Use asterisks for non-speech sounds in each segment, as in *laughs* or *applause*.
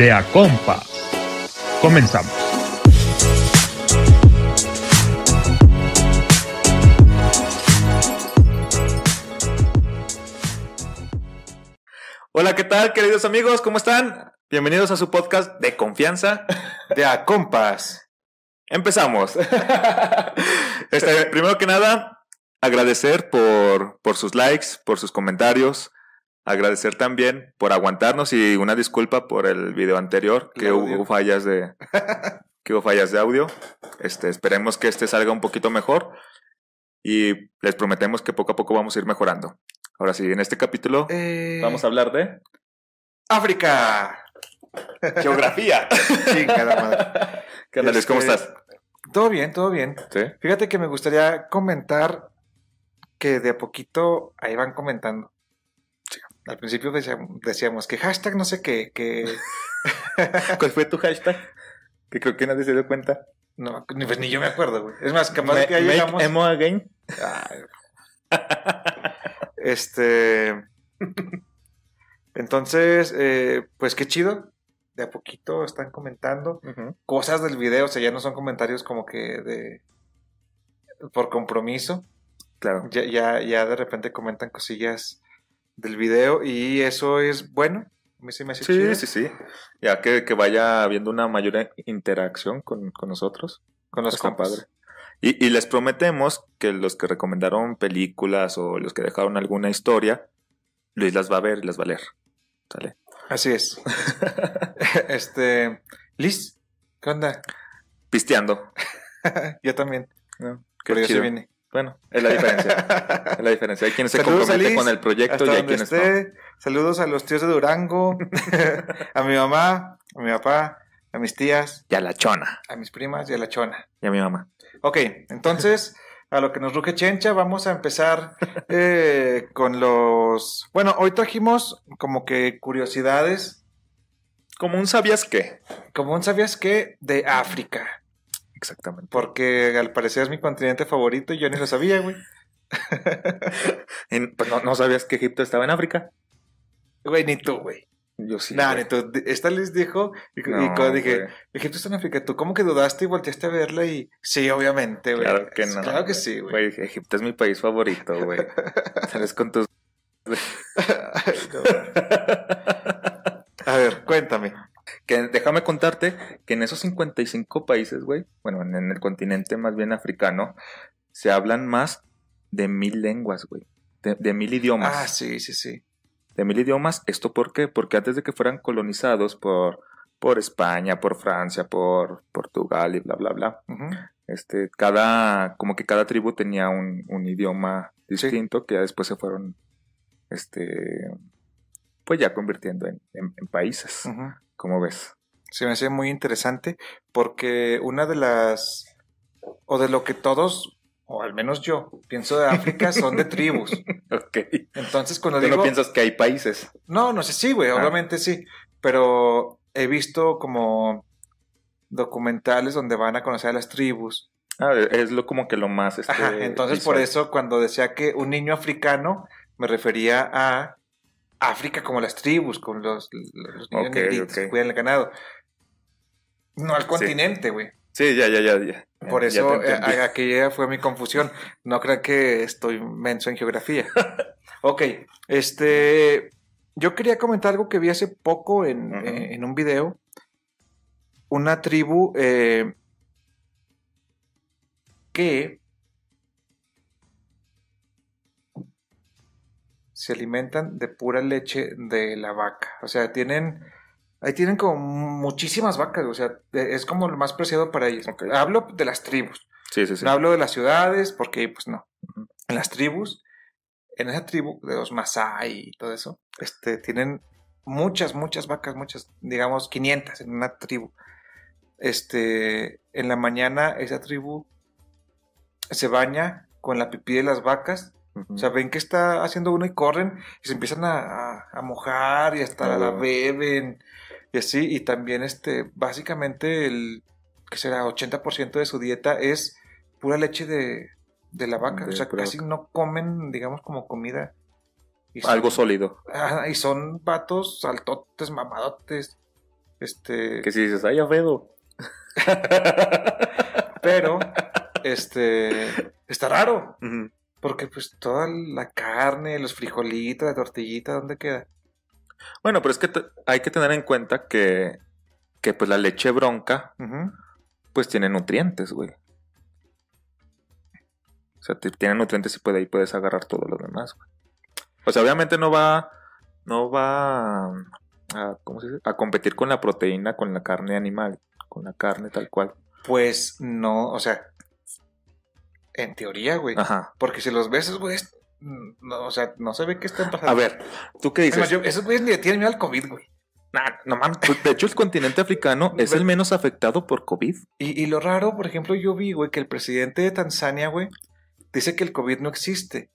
de A Compas. Comenzamos. Hola, ¿qué tal, queridos amigos? ¿Cómo están? Bienvenidos a su podcast de confianza de A Compas. Empezamos. *laughs* Este, primero que nada, agradecer por, por sus likes, por sus comentarios. Agradecer también por aguantarnos y una disculpa por el video anterior, que hubo fallas de *laughs* que hubo fallas de audio. Este, esperemos que este salga un poquito mejor y les prometemos que poco a poco vamos a ir mejorando. Ahora sí, en este capítulo Eh, vamos a hablar de África. *laughs* geografía. Chingada madre. ¿Qué onda, Luis? ¿Cómo Este, estás? Todo bien, todo bien. ¿Sí? Fíjate que me gustaría comentar que de a poquito ahí van comentando. Al principio decíamos, que hashtag no sé qué, que *laughs* ¿Cuál fue tu hashtag? Que creo que nadie se dio cuenta. no, ni, pues ni yo me acuerdo, güey. Es más, capaz Ma- que ahí make llegamos. emo again. Este. Entonces, eh, pues qué chido. De a poquito están comentando cosas del video, o sea, ya no son comentarios como que de. por compromiso. Claro. Ya, ya, ya de repente comentan cosillas del video y eso es bueno. A mí se me hace Sí, chido. sí, sí. Ya que, que vaya habiendo una mayor interacción con, con nosotros. Con los padre. Y, y les prometemos que los que recomendaron películas o los que dejaron alguna historia, Luis las va a ver y las va a leer. ¿Sale? Así es. *laughs* este. Liz, ¿qué onda? Pisteando. *laughs* yo también. ¿no? Qué Pero yo sí chido. vine. Bueno, es la diferencia. *laughs* es la diferencia. Hay quienes se comprometen con el proyecto y hay quienes no. Saludos a los tíos de Durango, *laughs* a mi mamá, a mi papá, a mis tías, Y a la chona. a mis primas y a la chona. Y a mi mamá. Ok, entonces, a lo que nos ruge Chencha, vamos a empezar eh, con los... Bueno, hoy trajimos como que curiosidades, Como un sabías qué. como un sabías qué, de África. Exactamente. Porque al parecer es mi continente favorito y yo ni lo sabía, güey. *laughs* En- pues no, no sabías que Egipto estaba en África. Güey, ni tú, güey. Yo sí. Nah, güey. ni tú. Esta les dijo, y, y No, cuando dije, güey. Egipto está en África, ¿tú cómo que dudaste y volteaste a verla? Y sí, obviamente, güey. Claro que no. Claro que sí, güey. Güey, Egipto es mi país favorito, güey. *laughs* Sales con tus. No. *laughs* A ver, cuéntame. Que déjame contarte que en esos 55 países, güey, bueno, en, en el continente más bien africano, se hablan más de mil lenguas, güey. De, de mil idiomas. Ah, sí, sí, sí. De mil idiomas. ¿Esto por qué? Porque antes de que fueran colonizados por, por España, por Francia, por Portugal y bla, bla, bla, este, cada, como que cada tribu tenía un, un idioma distinto que ya después se fueron, este, pues ya convirtiendo en, en- en países. Ujú. ¿Cómo ves? Se me hace muy interesante porque una de las, o de lo que todos, o al menos yo, pienso de África *laughs* son de tribus. Ok. Entonces, cuando Tú digo... no piensas que hay países. No, no sé, sí, güey, Ah. obviamente sí. Pero he visto como documentales donde van a conocer a las tribus. Ah, es lo como que lo más. Este, Ajá, entonces por eso cuando decía que un niño africano, me refería a África como las tribus, con los, los niños negritos que cuidan el ganado. No al continente, güey. Sí, ya, ya, ya. ya. Por Ya eso eh, entendí. a- aquella fue mi confusión. No creo que estoy menso en geografía. *laughs* ok, este. Yo quería comentar algo que vi hace poco en, eh, en un video. Una tribu eh, que se alimentan de pura leche de la vaca. O sea, tienen. Ahí tienen como muchísimas vacas, o sea, eh, es como lo más preciado para ellos. Hablo de las tribus. Sí, sí, sí. No hablo de las ciudades, porque pues no. En las tribus, en esa tribu de los Masai y todo eso, este, tienen muchas, muchas vacas, muchas, digamos 500 en una tribu. Este, en la mañana esa tribu se baña con la pipí de las vacas. O sea, ven que está haciendo uno y corren y se empiezan a, a- a mojar y hasta la Ah. beben y así. Y también, este, básicamente, el que será 80% de su dieta es pura leche de, de la vaca. De o sea, casi no comen, digamos, como comida. Y son- Algo sólido. Y son vatos altotes, mamadotes. Este, Que si dices, ay, Alfredo. *laughs* pero, este, está raro. Porque pues toda la carne, los frijolitos, la tortillita, ¿dónde queda? Bueno, pero es que hay que tener en cuenta que, que pues la leche bronca, pues tiene nutrientes, güey. O sea, tiene nutrientes y puede, ahí puedes agarrar todo lo demás, güey. O sea, obviamente no va, no va a, a- ¿cómo se dice? A competir con la proteína, con la carne animal, con la carne tal cual. Pues no, o sea, en teoría, güey. Ajá. Porque si los ves, güeyes, mm, no, o sea, no se ve que estén pasando. A ver, ¿tú qué Además, dices? yo- esos güeyes ni le tienen miedo al COVID, güey. Nah, no mames. Pues, De hecho, el continente africano *laughs* es el menos afectado por COVID. Y, y lo raro, por ejemplo, yo vi, güey, que el presidente de Tanzania, güey, dice que el COVID no existe.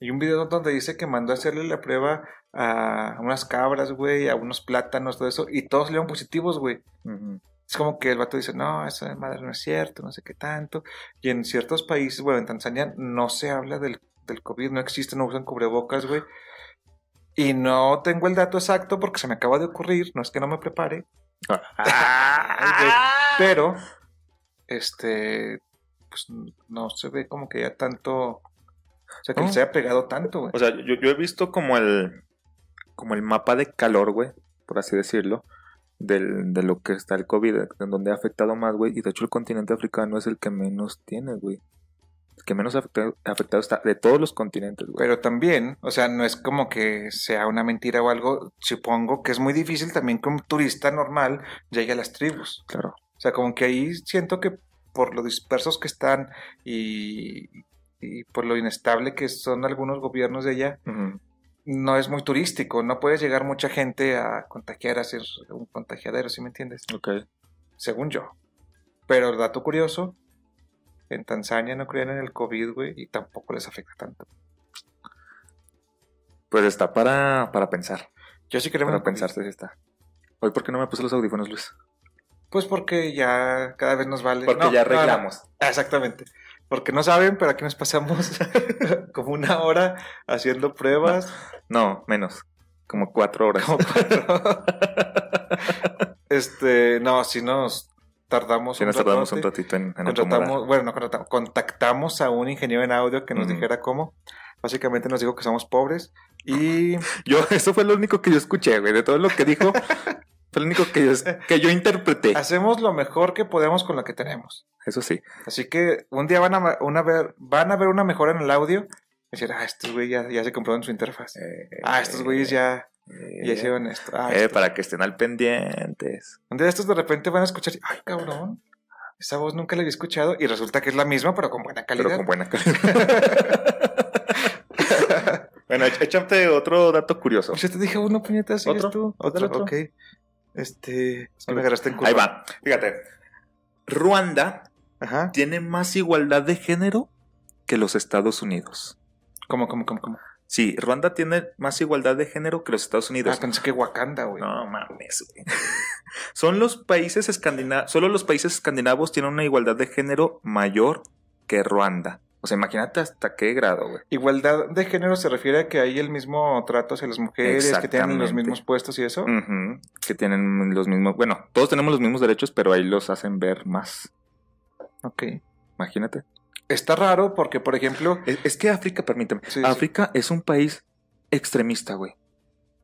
Hay un video donde dice que mandó a hacerle la prueba a unas cabras, güey, a unos plátanos, todo eso, y todos salieron positivos, güey. Ujú. Es como que el vato dice, no, esa madre no es cierto, no sé qué tanto. Y en ciertos países, bueno, en Tanzania no se habla del, del COVID, no existe, no usan cubrebocas, güey. Y no tengo el dato exacto porque se me acaba de ocurrir, no es que no me prepare, pero, este, pues no se ve como que ya tanto, o sea, que No. se haya pegado tanto, güey. O sea, yo, yo he visto como el como el mapa de calor, güey, por así decirlo, del, de lo que está el COVID, en donde ha afectado más, güey, y de hecho el continente africano es el que menos tiene, güey. El que menos afectado, afectado está de todos los continentes, güey. Pero también, o sea, no es como que sea una mentira o algo. Supongo que es muy difícil también que un turista normal llegue a las tribus. Claro. O sea, como que ahí siento que por lo dispersos que están y, y por lo inestable que son algunos gobiernos de allá. No es muy turístico. No puede llegar mucha gente a contagiar, a ser un contagiadero, ¿sí me entiendes? Ok. Según yo. Pero dato curioso, en Tanzania no creen en el COVID, güey, y tampoco les afecta tanto. Pues está para, para pensar. Yo sí creo Para pensarse si está. Hoy, ¿por qué no me puse los audífonos, Luis? Pues porque ya cada vez nos vale. Porque No, ya no, no. arreglamos. Exactamente. Porque no saben, pero aquí nos pasamos *laughs* como una hora haciendo pruebas. No, menos. Como cuatro horas. Como cuatro. *laughs* este, no, si nos tardamos Si nos un tardamos un ratito en, en contratamos, bueno, no contratamos, contactamos a un ingeniero en audio que nos dijera cómo. Básicamente nos dijo que somos pobres y *laughs* Yo, eso fue lo único que yo escuché, güey. De todo lo que dijo, fue lo único que yo, que yo interpreté. *laughs* hacemos lo mejor que podemos con lo que tenemos. Eso sí. Así que un día van a, una ver, van a ver una mejora en el audio. Y decir, ah, estos güeyes ya, ya se compraron su interfaz. Ah, estos güeyes ya, ya hicieron esto. Ah, Eh, esto. para que estén al pendientes. Un día estos de repente van a escuchar, ay, cabrón, esa voz nunca la había escuchado y resulta que es la misma, pero con buena calidad. Pero con buena calidad. *laughs* bueno, éch- échate otro dato curioso. Ya te dije uno, puñetas, ¿sigues ¿Otro? Otro, Otro, otro. ok. Este, es que me agarraste en curva. Ahí va. Fíjate. Ruanda Ajá. tiene más igualdad de género que los Estados Unidos. ¿Cómo, cómo, cómo, cómo? Sí, Ruanda tiene más igualdad de género que los Estados Unidos. Ah, pensé que Wakanda, güey. No mames, güey. *laughs* Son los países escandinavos, solo los países escandinavos tienen una igualdad de género mayor que Ruanda. O sea, imagínate hasta qué grado, güey. Igualdad de género se refiere a que hay el mismo trato hacia las mujeres, que tienen los mismos puestos y eso. Que tienen los mismos, bueno, todos tenemos los mismos derechos, pero ahí los hacen ver más. Ok. Imagínate. Está raro porque, por ejemplo, Es, es que África, permíteme, Sí, sí. África es un país extremista, güey.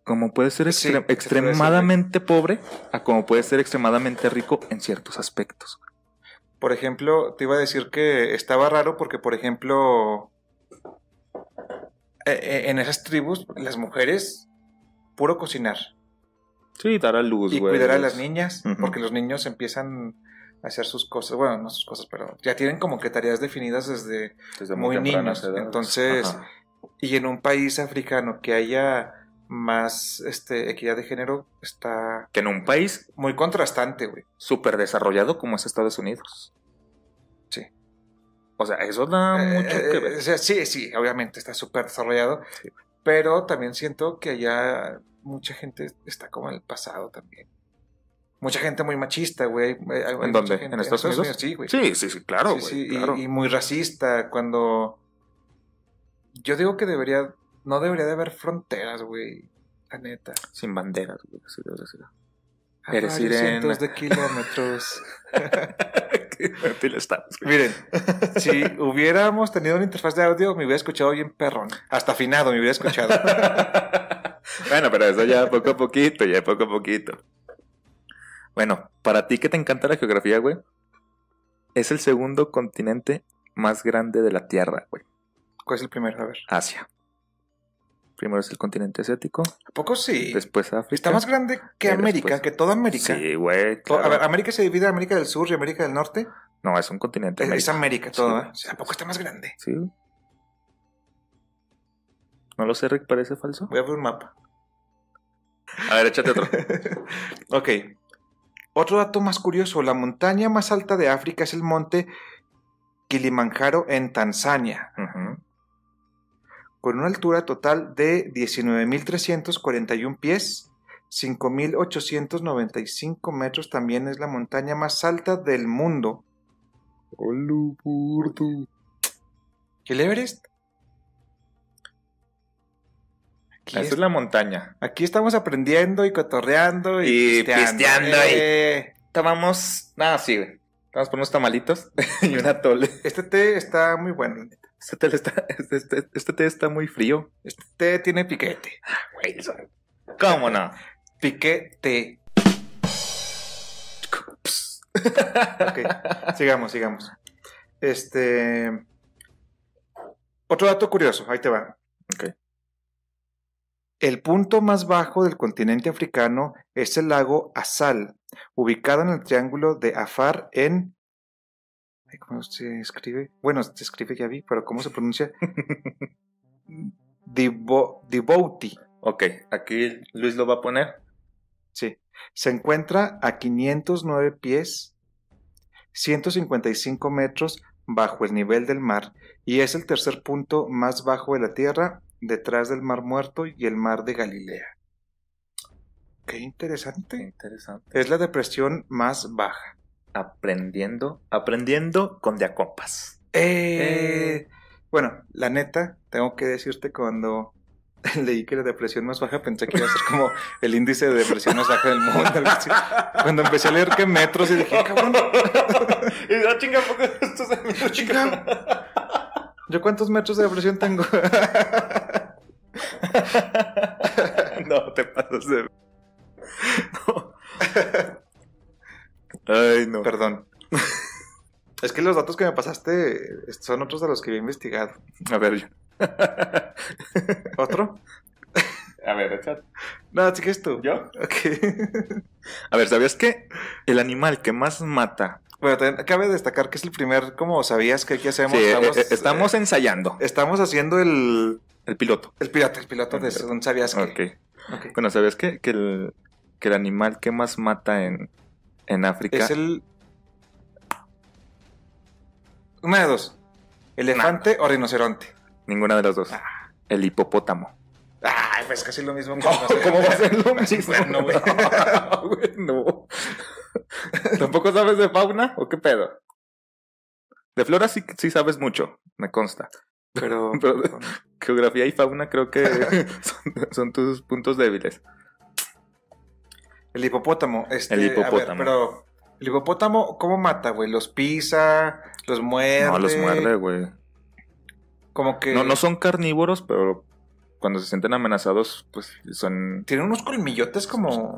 Como puede ser extre- extremadamente pobre, a como puede ser extremadamente rico en ciertos aspectos. Por ejemplo, te iba a decir que estaba raro porque, por ejemplo, eh, eh, en esas tribus, las mujeres, puro cocinar Sí, dar a luz, y güey. cuidar a las niñas, porque los niños empiezan a hacer sus cosas, bueno, no sus cosas, pero ya tienen como que tareas definidas desde... Desde muy niños, entonces- Ajá. Y en un país africano que haya más este, equidad de género, está Que en un país muy contrastante, güey. súper desarrollado como es Estados Unidos. Sí. O sea, eso da mucho Eh, que eh, ver. o sea, sí, sí, obviamente está súper desarrollado, Sí. pero también siento que allá mucha gente está como en el pasado también. Mucha gente muy machista, güey. Eh, ¿En dónde? gente- ¿En Estados Unidos? Sí, güey. Sí, sí, sí, claro, Sí, güey. sí, y, muy racista cuando... Yo digo que debería... No debería de haber fronteras, güey. La neta. Sin banderas, güey. Así debe ser. A Eres cientos de kilómetros. *laughs* Miren, si hubiéramos tenido una interfaz de audio, me hubiera escuchado bien perrón. Hasta afinado me hubiera escuchado. *laughs* bueno, pero eso ya poco a poquito, ya poco a poquito. Bueno, para ti que te encanta la geografía, güey, es el segundo continente más grande de la Tierra, güey. ¿Cuál es el primero? A ver. Asia. Primero es el continente asiático, ¿A poco sí? después África. Está más grande que América, después- que toda América. Sí, güey. A ver, América se divide en América del Sur y América del Norte. No, es un continente. Es, es América todo. ¿eh? ¿A poco está más grande? Sí. No lo sé, Rick, parece falso. Voy a ver un mapa. A ver, échate otro. *laughs* Ok. Otro dato más curioso. La montaña más alta de África es el monte Kilimanjaro en Tanzania, Ujú. Con una altura total de 19.341 pies, 5.895 metros. También es la montaña más alta del mundo. ¿Y el Everest? Aquí, Esa es- la montaña. aquí estamos aprendiendo y cotorreando y, Y pisteando ahí. Eh, Tomamos. Nada, sí, güey. Vamos por unos tamalitos *laughs* y una tole. Este té está muy bueno. la neta. Este té está, este, este- este té está muy frío. Este té tiene piquete. Eso- ¿Cómo no? Piquete. Ok, sigamos, sigamos. Este. Otro dato curioso, ahí te va. Ok. El punto más bajo del continente africano es el lago Assal, ubicado en el triángulo de Afar en. ¿Cómo se escribe? Bueno, se escribe ya vi, pero ¿cómo se pronuncia? *laughs* Djibouti. Ok, aquí Luis lo va a poner. Sí. Se encuentra a 509 pies, 155 metros bajo el nivel del mar y es el tercer punto más bajo de la Tierra detrás del Mar Muerto y el Mar de Galilea. Qué interesante. Interesante. Es la depresión más baja. Aprendiendo, aprendiendo con de a compas. Eh, Bueno, la neta, tengo que decirte cuando *laughs* leí que la depresión más baja pensé que iba a ser como el índice de depresión más baja del mundo. Cuando empecé a leer que metros y dije, cabrón, *laughs* y no chinga, poco esto se chinga. ¿Yo cuántos metros de depresión tengo? *laughs* no, te pasas de. No. Ay, no. Perdón. *laughs* Es que los datos que me pasaste son otros de los que había investigado. A ver, yo. *laughs* ¿Otro? A ver, échate. No, sí que es tú. ¿Yo? Ok. A ver, ¿sabías que el animal que más mata? Bueno, también cabe destacar que es el primer, como sabías que aquí hacemos, Sí, estamos, eh, eh, estamos eh, ensayando. estamos haciendo el, El piloto. el piloto, el piloto de un sabías que. Ok. Ok. Bueno, ¿sabías que, que, el, que el animal que más mata en, en África Es el. Una de dos. ¿Elefante o rinoceronte? Ninguna de las dos. Ah. El hipopótamo. Ay, pues casi lo mismo. rinoceronte. ¿Cómo va a ser lo mismo? bueno, güey. *laughs* No, güey, no. ¿Tampoco sabes de fauna o qué pedo? De flora sí, sí sabes mucho, me consta. Pero, Pero- Geografía y fauna creo que *laughs* son, son tus puntos débiles. El hipopótamo. Este, El a ver, hipopótamo. pero, ¿el hipopótamo cómo mata, güey? ¿Los pisa? ¿Los muerde? No, los muerde, güey. Como que. No, no son carnívoros, pero cuando se sienten amenazados, pues son... Tienen unos colmillotes como.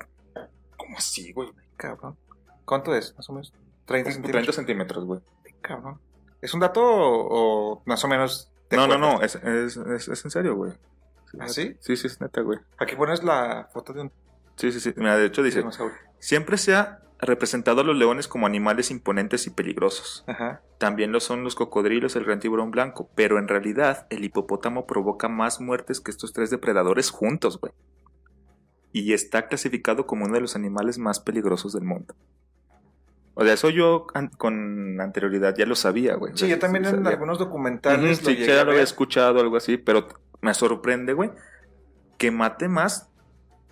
¿Cómo así, güey? Cabrón. ¿Cuánto es, más o menos? 30 30 centímetros. centímetros, güey. Cabrón. ¿Es un dato o, o más o menos? No, no, no, es, es, es, es en serio, güey. ¿Ah, sí? Sí, sí, es neta, güey. Aquí pones la foto de un Sí, sí, sí. Mira, de hecho dice, siempre se ha representado a los leones como animales imponentes y peligrosos. Ajá. También lo son los cocodrilos, el gran tiburón blanco, pero en realidad el hipopótamo provoca más muertes que estos tres depredadores juntos, güey. Y está clasificado como uno de los animales más peligrosos del mundo. O sea, eso yo an- con anterioridad ya lo sabía, güey. O Sí, sea, yo también en sabía. algunos documentales Ujú, sí, llegué ya a lo había escuchado, algo así, pero me sorprende, güey, que mate más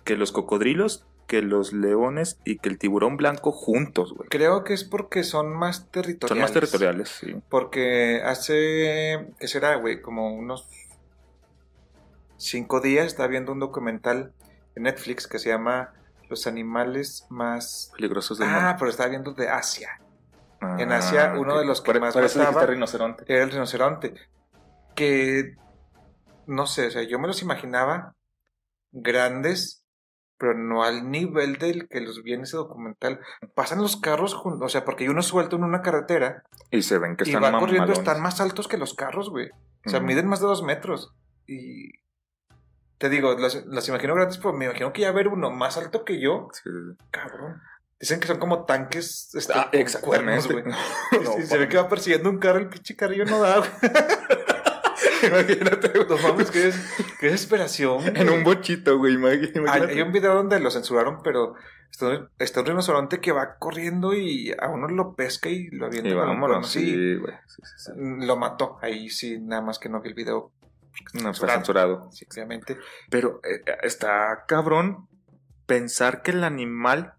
que los cocodrilos, que los leones y que el tiburón blanco juntos, güey. Creo que es porque son más territoriales. Son más territoriales, sí. Porque hace, ¿qué será, güey? Como unos cinco días estaba viendo un documental en Netflix que se llama Los animales más... Peligrosos del Ah, mundo. pero estaba viendo de Asia. Ah, en Asia, uno de los que Por- más por eso mataba- rinoceronte. Era el rinoceronte. Que, no sé, o sea, yo me los imaginaba grandes, pero no al nivel del que los vi en ese documental. Pasan los carros, jun- o sea, porque hay uno suelto en una carretera Y se ven que y están va corriendo, están más altos que los carros, güey. O sea, miden más de dos metros. Y te digo, las, las imagino grandes, pero me imagino que ya ver uno más alto que yo, Sí, sí, sí. cabrón. Dicen que son como tanques este, Ah, exactamente. cuernos, güey. *laughs* No, Y se ve que va persiguiendo un carro, el pinche carrillo no da, güey. *laughs* *laughs* Imagínate, güey. No mames, qué, des- qué desesperación. En un bochito, güey. Hay, Imagínate. hay un video donde lo censuraron, pero está, está un rinoceronte que va corriendo y a uno lo pesca y lo avienta con un vámonos, Sí, güey. Sí, sí, sí. lo mató. Ahí sí, nada más que no vi el video. No, está censurado. Sí, obviamente. Pero eh, está cabrón pensar que el animal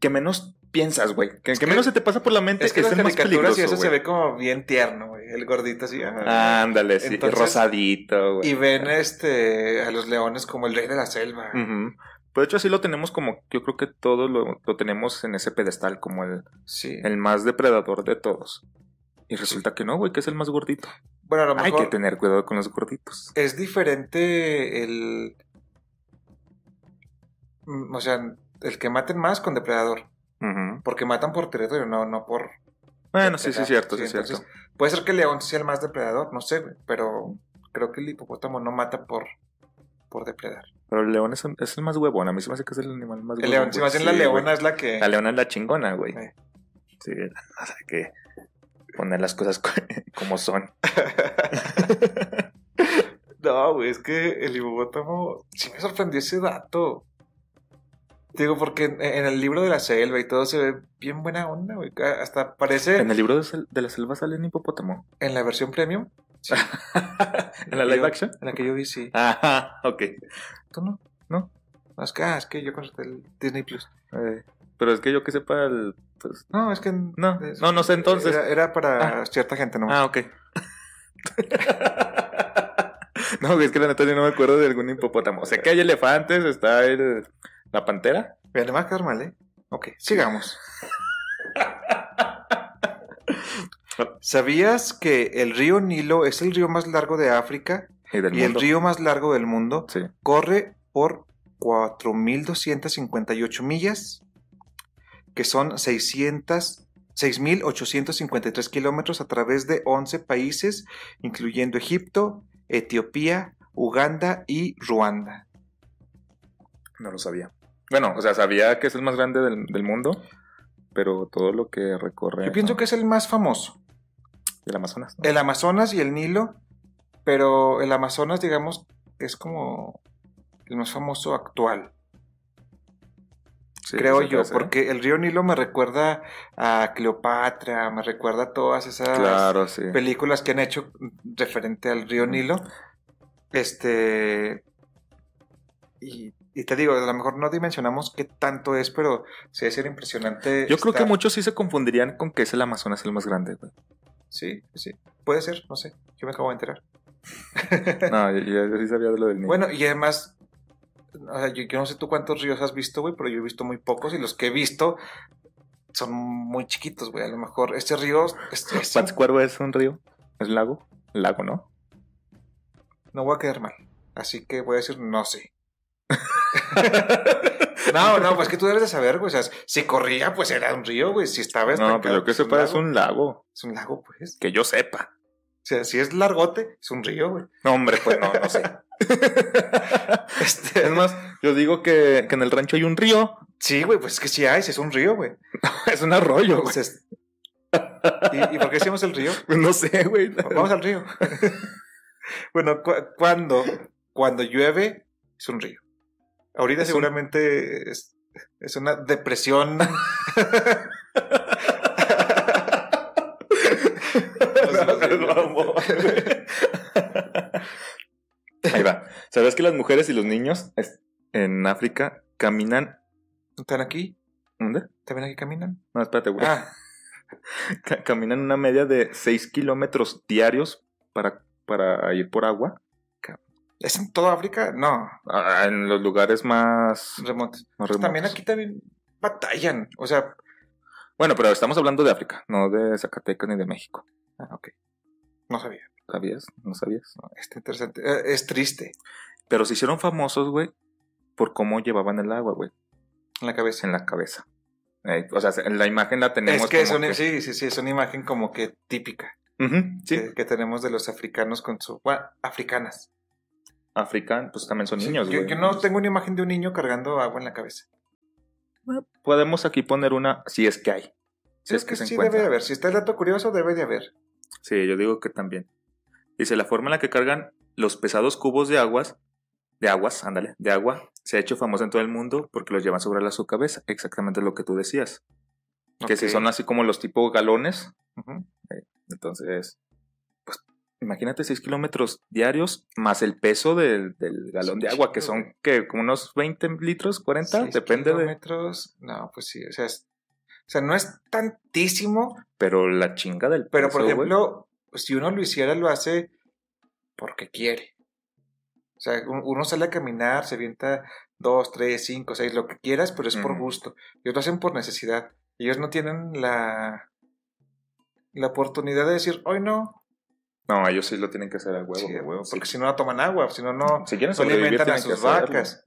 que menos piensas, güey. Que, que que- menos se te pasa por la mente Es que es, las caricaturas peligroso, y eso se ve como bien tierno. El gordito así. ah. Ándale, sí. Entonces- rosadito, güey. y ven este a los leones como el rey de la selva. Pero de hecho así lo tenemos como, yo creo que todos lo, lo tenemos en ese pedestal, como el, Sí. el más depredador de todos. Y resulta que no, güey, que es el más gordito. Bueno, a lo Hay mejor que tener cuidado con los gorditos. es diferente el. O sea, el que maten más con depredador. Porque matan por territorio, no, no por. Bueno, sí, sí, es cierto, sí, es cierto. Puede ser que el león sea el más depredador, no sé, güey, pero creo que el hipopótamo no mata por, por depredar. Pero el león es, es el más huevón. A mí se me hace que es el animal más El huevón. león, si más bien la leona güey. es la que. La leona es la chingona, güey. Eh. Sí, *laughs* o sea, que poner las cosas co- *laughs* como son. *laughs* No, güey, es que el hipopótamo sí me sorprendió ese dato. Digo, porque en, en el libro de la selva y todo se ve bien buena onda, güey. Hasta parece ¿En el libro de, sel- de la selva sale un hipopótamo? en la versión premium. Sí. *laughs* ¿En la live Yo- action? En la que yo vi, sí. Ajá, ok. ¿Tú no? No. Es que, ah, es que yo contraté el Disney Plus. Eh, pero es que yo que sepa el... pues, No, es que. No, es- no, no sé entonces. Era, era para cierta gente, ¿no? Ah, ok. *laughs* no, es que la neta yo no me acuerdo de algún hipopótamo. Sé que hay elefantes, está el... La pantera. Le va a quedar mal, ¿eh? Ok, sigamos. ¿Sabías que el río Nilo es el río más largo de África Y del y el río más largo del mundo? Sí. Corre por 4.258 millas, que son 600, 6.853 kilómetros a través de 11 países, incluyendo Egipto, Etiopía, Uganda y Ruanda. No lo sabía. Bueno, o sea, sabía que es el más grande del, del mundo, pero todo lo que recorre... Yo pienso que es el más famoso. El Amazonas. ¿no? El Amazonas y el Nilo, pero el Amazonas, digamos, es como el más famoso actual, Sí, creo yo, ser. porque el río Nilo me recuerda a Cleopatra, me recuerda a todas esas Claro, sí. películas que han hecho referente al río Nilo. Este. Y, y te digo, a lo mejor no dimensionamos qué tanto es, pero sí ser impresionante. Yo creo que muchos sí se confundirían con que es el Amazonas el más grande, güey. Sí, sí. Puede ser, no sé. Yo me acabo de enterar. *laughs* No, yo, yo- yo sí sabía de lo del niño. Bueno, y además, o sea, yo, yo no sé tú cuántos ríos has visto, güey, pero yo he visto muy pocos y los que he visto son muy chiquitos, güey. A lo mejor este río, este, este- es un río, es un lago, lago, ¿no? no voy a quedar mal. Así que voy a decir, no sé. *laughs* *laughs* no, no, pues que tú debes de saber, güey. O sea, si corría, pues era un río, güey. Si estaba No, estancado, pero yo que pues, sepa es un lago, Es un lago, pues. que yo sepa. O sea, si es largote, es un río, güey. No, hombre, pues no, no sé. *laughs* Este, es más, yo digo que, que en el rancho hay un río, sí, güey, pues es que sí hay, si es un río, güey. *laughs* es un arroyo, güey. Entonces, ¿y, ¿y por qué decimos el río? No sé, güey. Vamos al río. bueno, cu- cuando, cuando llueve, es un río. Ahorita Es un- seguramente es, es una depresión. *laughs* Ahí va. ¿Sabes que las mujeres y los niños en África caminan... ¿Están aquí? ¿Dónde? ¿También aquí caminan? No, espérate, güey. Ah, *laughs* Ca- Caminan una media de 6 kilómetros diarios para, para ir por agua. ¿Es en toda África? No, Ah, en los lugares más, remotos. más también aquí también batallan. O sea, Bueno, pero estamos hablando de África, no de Zacatecas ni de México. ah, ok. No sabía. ¿Sabías? ¿No sabías? Está interesante. Eh, Es triste Pero se hicieron famosos, güey, por cómo llevaban el agua, güey, en la cabeza. en la cabeza. Eh, o sea, en la imagen la tenemos Es que es una, que- sí, sí, sí, es una imagen como que típica sí. que, que tenemos de los africanos con su... Bueno, africanas. African, pues también son Sí, niños, yo, yo no tengo una imagen de un niño cargando agua en la cabeza. Podemos aquí poner una, si es que hay. Si Creo es que, se sí encuentra. debe de haber. Si está el dato curioso, debe de haber. Sí, yo digo que también. Dice, la forma en la que cargan los pesados cubos de aguas, de aguas, ándale, de agua, se ha hecho famosa en todo el mundo porque los llevan sobre la su cabeza. Exactamente lo que tú decías. Que si son así como los tipo galones, Ujú. entonces, pues, imagínate 6 kilómetros diarios más el peso del, del galón de agua, que son, que Como unos 20 litros, 40, Seis depende de... kilómetros, No, pues sí, o sea, es- o sea, no es tantísimo, Pero la chinga del pero por peso, ejemplo, si uno lo hiciera, lo hace porque quiere. O sea, un- uno sale a caminar, se avienta dos, tres, cinco, seis, lo que quieras, pero es por Ujú. gusto. Ellos lo hacen por necesidad. Ellos no tienen la, la oportunidad de decir, hoy no, No, ellos sí lo tienen que hacer a huevo. Sí, a huevo, porque si no, no toman agua, si no, no, si quieren no alimentan a sus vacas.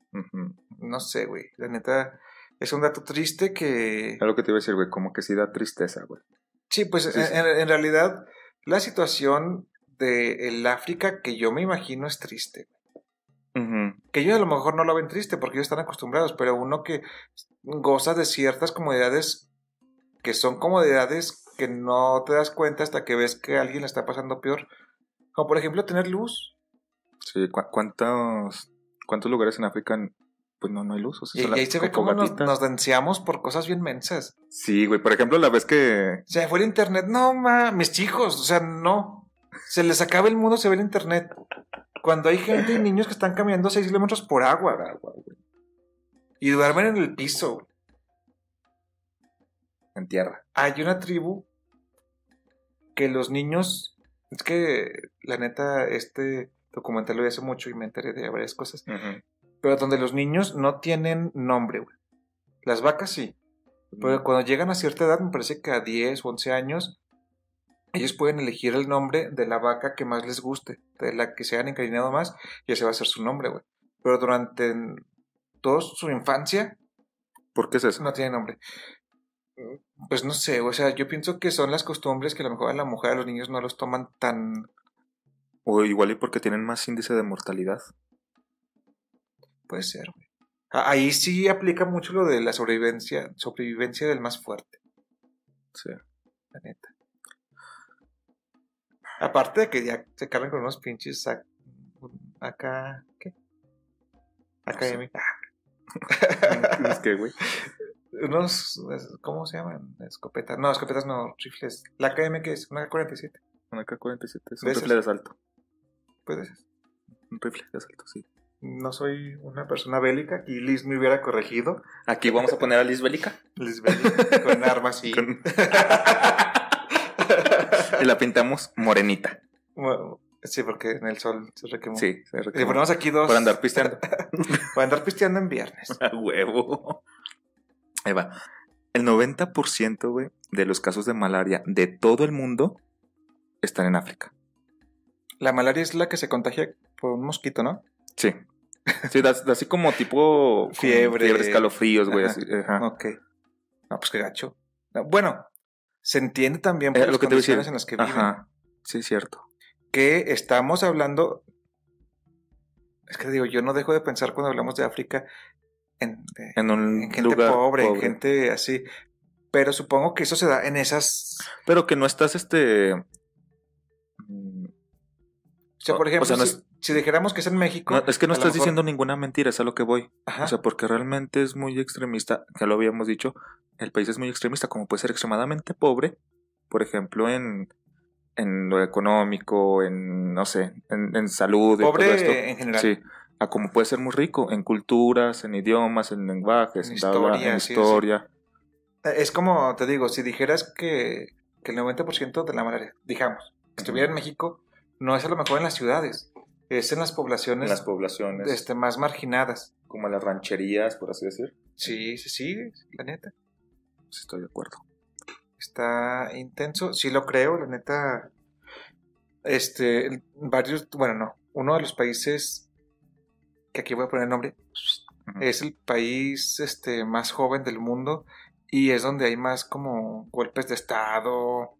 No sé, güey. La neta, es un dato triste que... Es lo que te iba a decir, güey, como que sí da tristeza, güey. Sí, pues Sí, en, realidad la situación de el África que yo me imagino es triste. Que ellos a lo mejor no lo ven triste porque ellos están acostumbrados, pero uno que goza de ciertas comodidades que son comodidades que no te das cuenta hasta que ves que alguien la está pasando peor. Como por ejemplo tener luz. Sí, ¿cu- ¿cuántos, ¿cuántos lugares en África pues no, no hay luz? O sea, Y, ahí se ve cómo nos, nos denciamos por cosas bien mensas. Sí, güey, por ejemplo, la vez que... O sea, fue el internet. No, ma, mis hijos, o sea, no. Se les acaba el mundo, se ve el internet. Cuando hay gente y niños que están caminando 6 kilómetros por agua, güey. Y duermen en el piso, güey. En tierra. Hay una tribu que los niños. Es que, la neta, este documental lo vi hace mucho y me enteré de varias cosas. Pero donde los niños no tienen nombre, güey. Las vacas sí. Pero cuando llegan a cierta edad, me parece que a 10 o 11 años, ellos pueden elegir el nombre de la vaca que más les guste, de la que se hayan encariñado más, y ese va a ser su nombre, güey. Pero durante toda su infancia, ¿Por qué es eso? no tiene nombre. Pues no sé, o sea, yo pienso que son las costumbres que a lo mejor a la mujer, a los niños no los toman tan... O igual y porque tienen más índice de mortalidad. Puede ser, güey. Ahí sí aplica mucho lo de la sobrevivencia, sobrevivencia del más fuerte. Sí. la neta. Aparte de que ya se cargan con unos pinches ac- acá, ¿qué? AKM. Ah, *laughs* es que, güey. Unos, ¿cómo se llaman? Escopetas. No, escopetas no, rifles. La AKM que es una K-47. Una K-47 es ¿De un esas? rifle de asalto. Puede ser. Un rifle de asalto, sí. No soy una persona bélica. Aquí Liz me hubiera corregido. Aquí vamos a poner a Liz Bélica. Liz bélica con armas y... Con- *laughs* y la pintamos morenita. Bueno, sí, porque en el sol se requemó. Sí, se Le requemó. ponemos aquí dos. Por andar pisteando. *laughs* Para andar pisteando en viernes. *laughs* A huevo. Ahí va. El 90%, güey, de los casos de malaria de todo el mundo están en África. La malaria es la que se contagia por un mosquito, ¿no? Sí. Sí, da, da así como tipo... Fiebre. Fiebre, escalofríos, güey. Ajá. Ok. No, pues qué gacho. No, Bueno, se entiende también por Eh, las lo que te condiciones en las que viven. Ajá. Sí, cierto. Que estamos hablando... Es que digo, yo no dejo de pensar cuando hablamos de África en, de- En un en gente lugar pobre, en gente así. Pero supongo que eso se da en esas... Pero que no estás, este... O sea, por o ejemplo, sea, no si, es- si dijéramos que es en México... no, es que no estás mejor- diciendo ninguna mentira, es a lo que voy. Ajá. O sea, porque realmente es muy extremista, ya lo habíamos dicho, el país es muy extremista, como puede ser extremadamente pobre, por ejemplo, en, en lo económico, en, no sé, en, en salud, en todo esto. pobre en general. Sí, a como puede ser muy rico en culturas, en idiomas, en lenguajes, En historia, en sí, historia. Es como, te digo, si dijeras que, que el 90% de la malaria, digamos, que estuviera en México, no es a lo mejor en las ciudades, es en las poblaciones en las poblaciones, este, más marginadas. como las rancherías, por así decir. Sí, sí, sí, la neta. Sí, estoy de acuerdo. Está intenso, sí lo creo, la neta. Este, varios, bueno, no, uno de los países que aquí voy a poner el nombre es el país este más joven del mundo y es donde hay más como golpes de estado,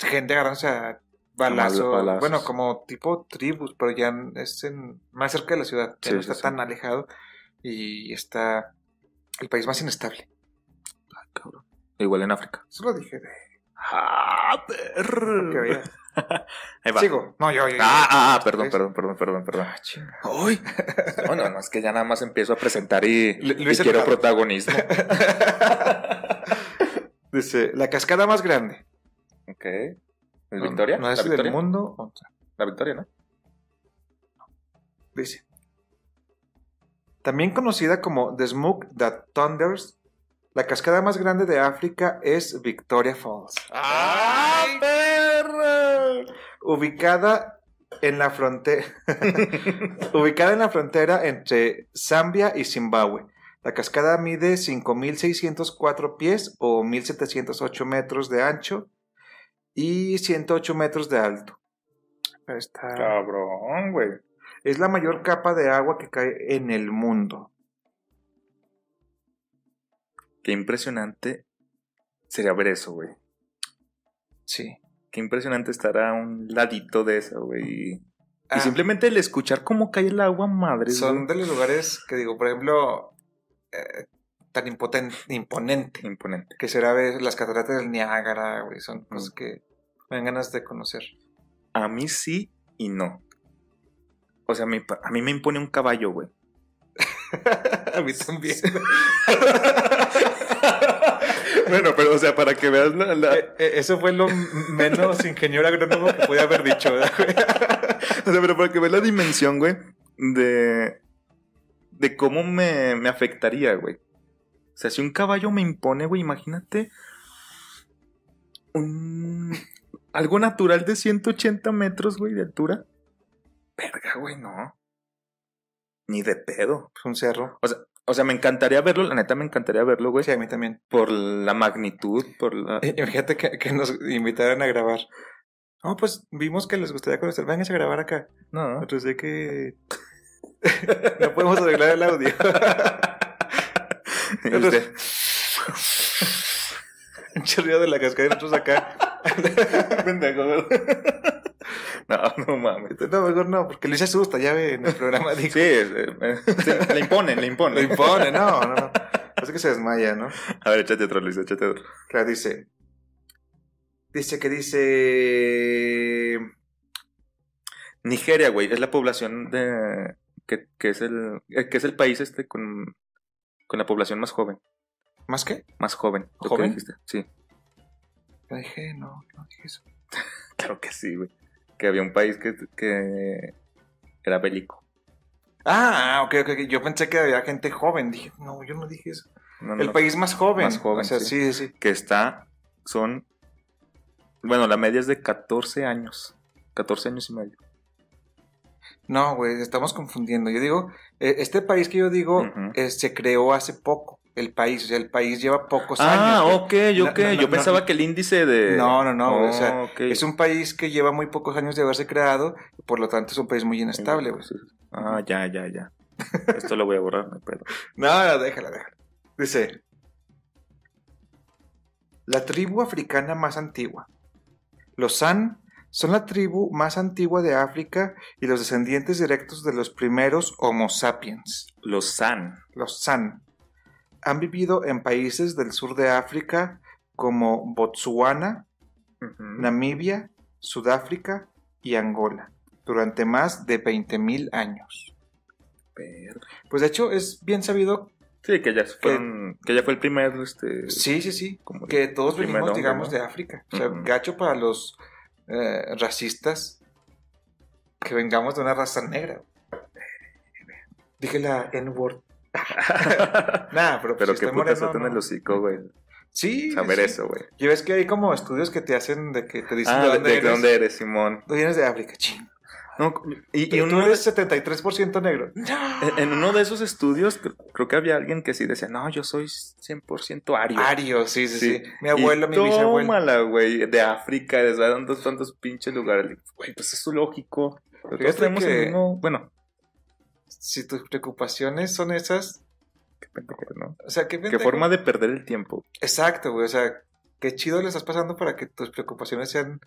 gente agarrándose a balazos, balazos. bueno, como tipo tribus, pero ya es en, más cerca de la ciudad, ya Sí, no está sí. tan alejado y está el país más inestable. Ay, cabrón. Igual en África. Eso lo dije de ¡Ah, perro! *laughs* Ahí va. Sigo. No, yo, yo- Ah, ah, ah, perdón, perdón, perdón, perdón, perdón. Ah. ¡Uy! *laughs* No, no, no, es que ya nada más empiezo a presentar y, y quiero protagonismo. *laughs* Dice, la cascada más grande. Ok. ¿Es No, Victoria? No es ¿La del Victoria? mundo. La Victoria, ¿no? Dice. También conocida como The Smoke That Thunders, la cascada más grande de África es Victoria Falls. ¡Ah, perro! Ubicada en la frontera. *laughs* ubicada en la frontera entre Zambia y Zimbabue. La cascada mide 5.604 pies o 1.708 metros de ancho y 108 metros de alto. Está- Cabrón, güey. Es la mayor capa de agua que cae en el mundo. Qué impresionante sería ver eso, güey. Sí. Qué impresionante estar a un ladito de eso, güey. Y, Ah, y simplemente el escuchar cómo cae el agua, madre. son güey. de los lugares que digo, por ejemplo, eh, tan impoten- imponente Imponente. que será ver las cataratas del Niágara, güey. Son cosas Mm. que me dan ganas de conocer. A mí sí y no. O sea, a mí, pa- a mí me impone un caballo, güey. *laughs* A mí también. *laughs* bueno, pero o sea, para que veas la... la- Eh, eh, eso fue lo menos ingeniero agrónomo que pude haber dicho, ¿verdad, güey? *laughs* O sea, pero para que veas la dimensión, güey, de... De cómo me, me afectaría, güey. O sea, si un caballo me impone, güey, imagínate... Un... Algo natural de 180 metros, güey, de altura. Verga, güey, no. Ni de pedo. Pues un cerro. O sea, o sea, me encantaría verlo, la neta me encantaría verlo, güey. Sí, a mí también. Por la magnitud, por la... Eh, Imagínate que, que nos invitaran a grabar. No, pues vimos que les gustaría conocer. Vénganse a grabar acá. No, Nosotros sé que *laughs* no podemos arreglar el audio. *laughs* *laughs* Un chorreo de la cascada y nosotros acá. pendejo. *laughs* No, no mames. No, mejor no, porque Luis se asusta, ya ve en el programa. *laughs* Dijo, Sí, eh, sí, le imponen, le imponen. *laughs* impone, no, no, no. Parece que se desmaya, ¿no? A ver, échate otro, Luis, échate otro. Claro, dice. Dice que dice. Nigeria, güey, es la población de... Que, que es el eh, que es el país este con, con la población más joven. ¿Más qué? Más joven. ¿Lo que ¿Joven? dijiste? Sí, No dije, no, no dije eso. claro que sí, güey. Que había un país que, que era bélico. Ah, ok, ok. Yo pensé que había gente joven. Dije, no, yo no dije eso. No, no, El no. país más joven. Más joven, O sea, sí. sí, que está, son, bueno, la media es de 14 años, 14 años y medio. No, güey, estamos confundiendo. Yo digo, eh, este país que yo digo eh, se creó hace poco. El país, el país lleva pocos ah, años. güey. ok, ok, no, no, yo pensaba que el índice de... No, no, no, o Oh, sea, ok. Es un país que lleva muy pocos años de haberse creado, y por lo tanto es un país muy inestable. Ah, ya, ya, ya. Esto lo voy a borrar. *laughs* No, no, déjala, déjala. Dice, la tribu africana más antigua. Los San son la tribu más antigua de África y los descendientes directos de los primeros Homo sapiens. Los San. Los San han vivido en países del sur de África como Botsuana. Namibia, Sudáfrica y Angola durante más de 20.000 años. Pues de hecho es bien sabido, Sí, que ya fueron, que ya fue el primer, este... sí, sí, sí, como que todos primer venimos, hombre, digamos, ¿no? de África. O sea, gacho para los eh, racistas que vengamos de una raza negra. Dije la N-word. *laughs* Nah, pero, pues, Pero estoy putas moreno, en no. el hocico, güey. Sí, Saber sí. eso, güey. Y ves que hay como estudios que te hacen de que te dicen Ah, de ¿de, dónde de eres. dónde eres, Simón? Tú vienes de África, ching. No, y, y Tú eres 73% negro. en, en uno de esos estudios, cre- creo que había alguien que sí decía, no, yo soy 100% ario. Ario, sí, sí, sí. Sí. Mi abuelo, Y mi bisabuelo. Tómala, güey, de África, de tantos, tantos pinches lugares. Güey, pues eso es lógico. Todos Fíjate tenemos que- el mismo, bueno, Si tus preocupaciones son esas, qué pendejo, ¿no? o sea, qué, Qué pendejo. forma de perder el tiempo. Exacto, güey. O sea, qué chido le estás pasando para que tus preocupaciones sean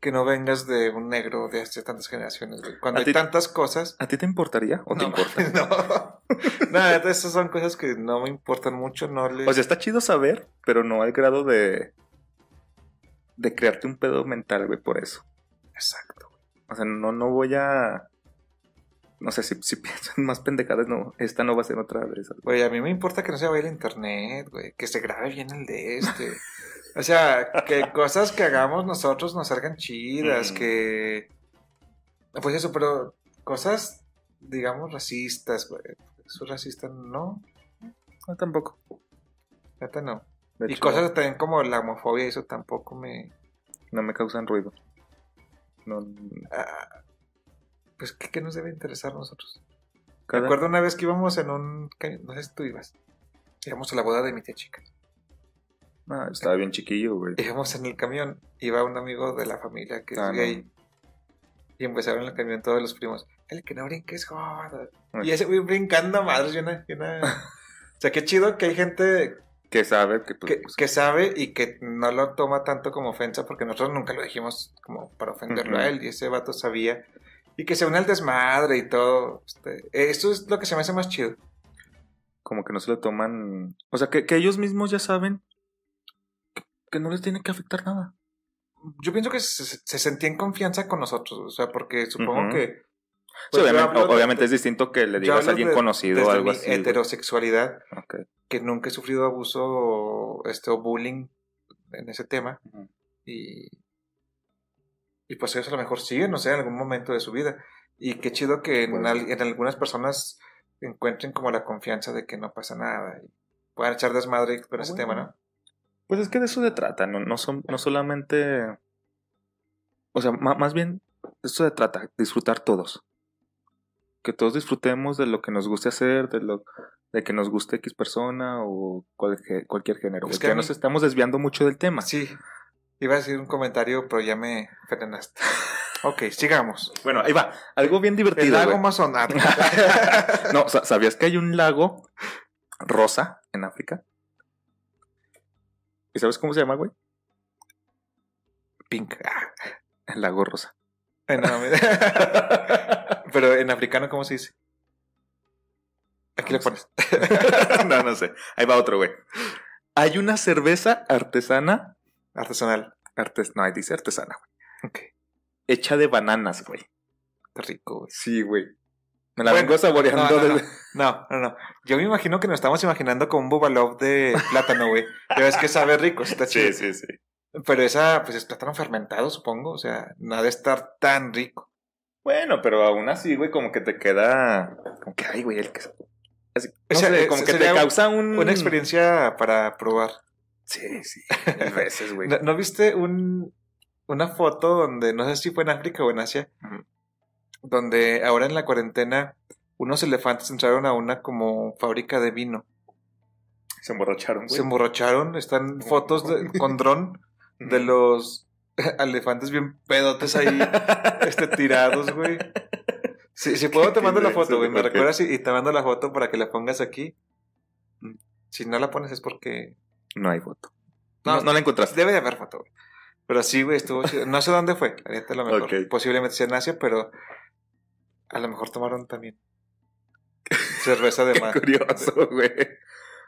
que no vengas de un negro de hace tantas generaciones, güey. Cuando hay ti- tantas cosas. ¿A ti te importaría o te no, importa? *laughs* no. Nada, esas son cosas que no me importan mucho, no. O sea, está chido saber, pero no al grado de. de crearte un pedo mental, güey, por eso. Exacto. O sea, no, no voy a. No sé, si, si *laughs* pienso en más pendejadas, no. Esta no va a ser otra de esas. Güey, a mí me importa que no se vaya el internet, güey. Que se grabe bien el de este. O sea, que cosas que hagamos nosotros nos salgan chidas, Mm. que... Pues eso, pero cosas, digamos, racistas, güey. Eso es racista, no, No, tampoco. neta no. De Y hecho, cosas también como la homofobia, eso tampoco me... No me causan ruido. No. ah, pues, ¿qué, qué nos debe interesar a nosotros? cada- Me acuerdo una vez que íbamos en un... No sé si tú ibas. Íbamos a la boda de mi tía chica. Ah, estaba bien chiquillo, güey. Íbamos en el camión, iba un amigo de la familia que es Ah, no. gay. Y empezaron en el camión todos los primos. El que no brinque es joda. Ay. Y ese güey brincando a madres. Y una, y una- O sea, qué chido que hay gente Que sabe que. Pues, que, pues, que sabe y que no lo toma tanto como ofensa, porque nosotros nunca lo dijimos como para ofenderlo a él. Y ese vato sabía. Y que se une al desmadre y todo. Este, eso es lo que se me hace más chido. como que no se lo toman. O sea, que, que ellos mismos ya saben que, que no les tiene que afectar nada. Yo pienso que se, se sentía en confianza con nosotros. O sea, porque supongo que. Pues, obviamente, de- es distinto que le digas a alguien de- conocido o algo así. heterosexualidad, Ok. que nunca he sufrido abuso este, o bullying en ese tema. Y, y pues ellos a lo mejor siguen, no sé, en algún momento de su vida. Y qué chido que en, Bueno. al- en algunas personas encuentren como la confianza de que no pasa nada y puedan echar desmadre con Ah, ese bueno. tema, ¿no? Pues es que de eso se trata, no, no, son, no solamente. O sea, más bien, de eso se trata, disfrutar todos. Que todos disfrutemos de lo que nos guste hacer, de lo de que nos guste X persona o cualquier, cualquier género. Es que que a mí- nos estamos desviando mucho del tema. Sí, iba a decir un comentario, pero ya me frenaste. *laughs* Ok, sigamos. Bueno, ahí va. Algo bien El divertido. lago güey. Amazonado. *laughs* *laughs* no, sa- ¿sabías que hay un lago rosa en África? ¿Y sabes cómo se llama, güey? Pink. Ah, El lago rosa. no, me- pero en africano, ¿cómo se dice? Aquí le pones. no, no sé. Ahí va otro, güey. Hay una cerveza artesana. Artesanal. Artes no, ahí dice artesana, güey. Ok. Hecha de bananas, güey. Qué rico, güey. Sí, güey. Me la Bueno, vengo saboreando no, no, no. desde- No, no, no. Yo me imagino que nos estamos imaginando con un bubalov de plátano, güey. Ya ves que sabe rico, está chido. Sí, sí, sí. Pero esa, pues es plátano fermentado, supongo. O sea, no ha de estar tan rico. Bueno, pero aún así, güey, como que te queda. Como que, ay, güey, el que. así, O sea, sé, como que te causa un. Una experiencia para probar. Sí, sí. Mil veces, güey. ¿No, no viste un, una foto donde, no sé si fue en África o en Asia, donde ahora en la cuarentena unos elefantes entraron a una como fábrica de vino. Se emborracharon, güey. Se emborracharon, están fotos de- *laughs* con dron de los *laughs* elefantes bien pedotes ahí, este, tirados, güey. Si, si *laughs* puedo te mando la foto, güey. Me recuerdas y, y te mando la foto para que la pongas aquí. Mm. Si no la pones es porque... No hay foto. No, No, no la encontraste. Debe de haber foto, güey. Pero sí, güey, estuvo chido. No sé dónde fue, la neta, a lo mejor. Posiblemente sea en Asia, pero a lo mejor tomaron también cerveza de *laughs* mar. curioso, güey.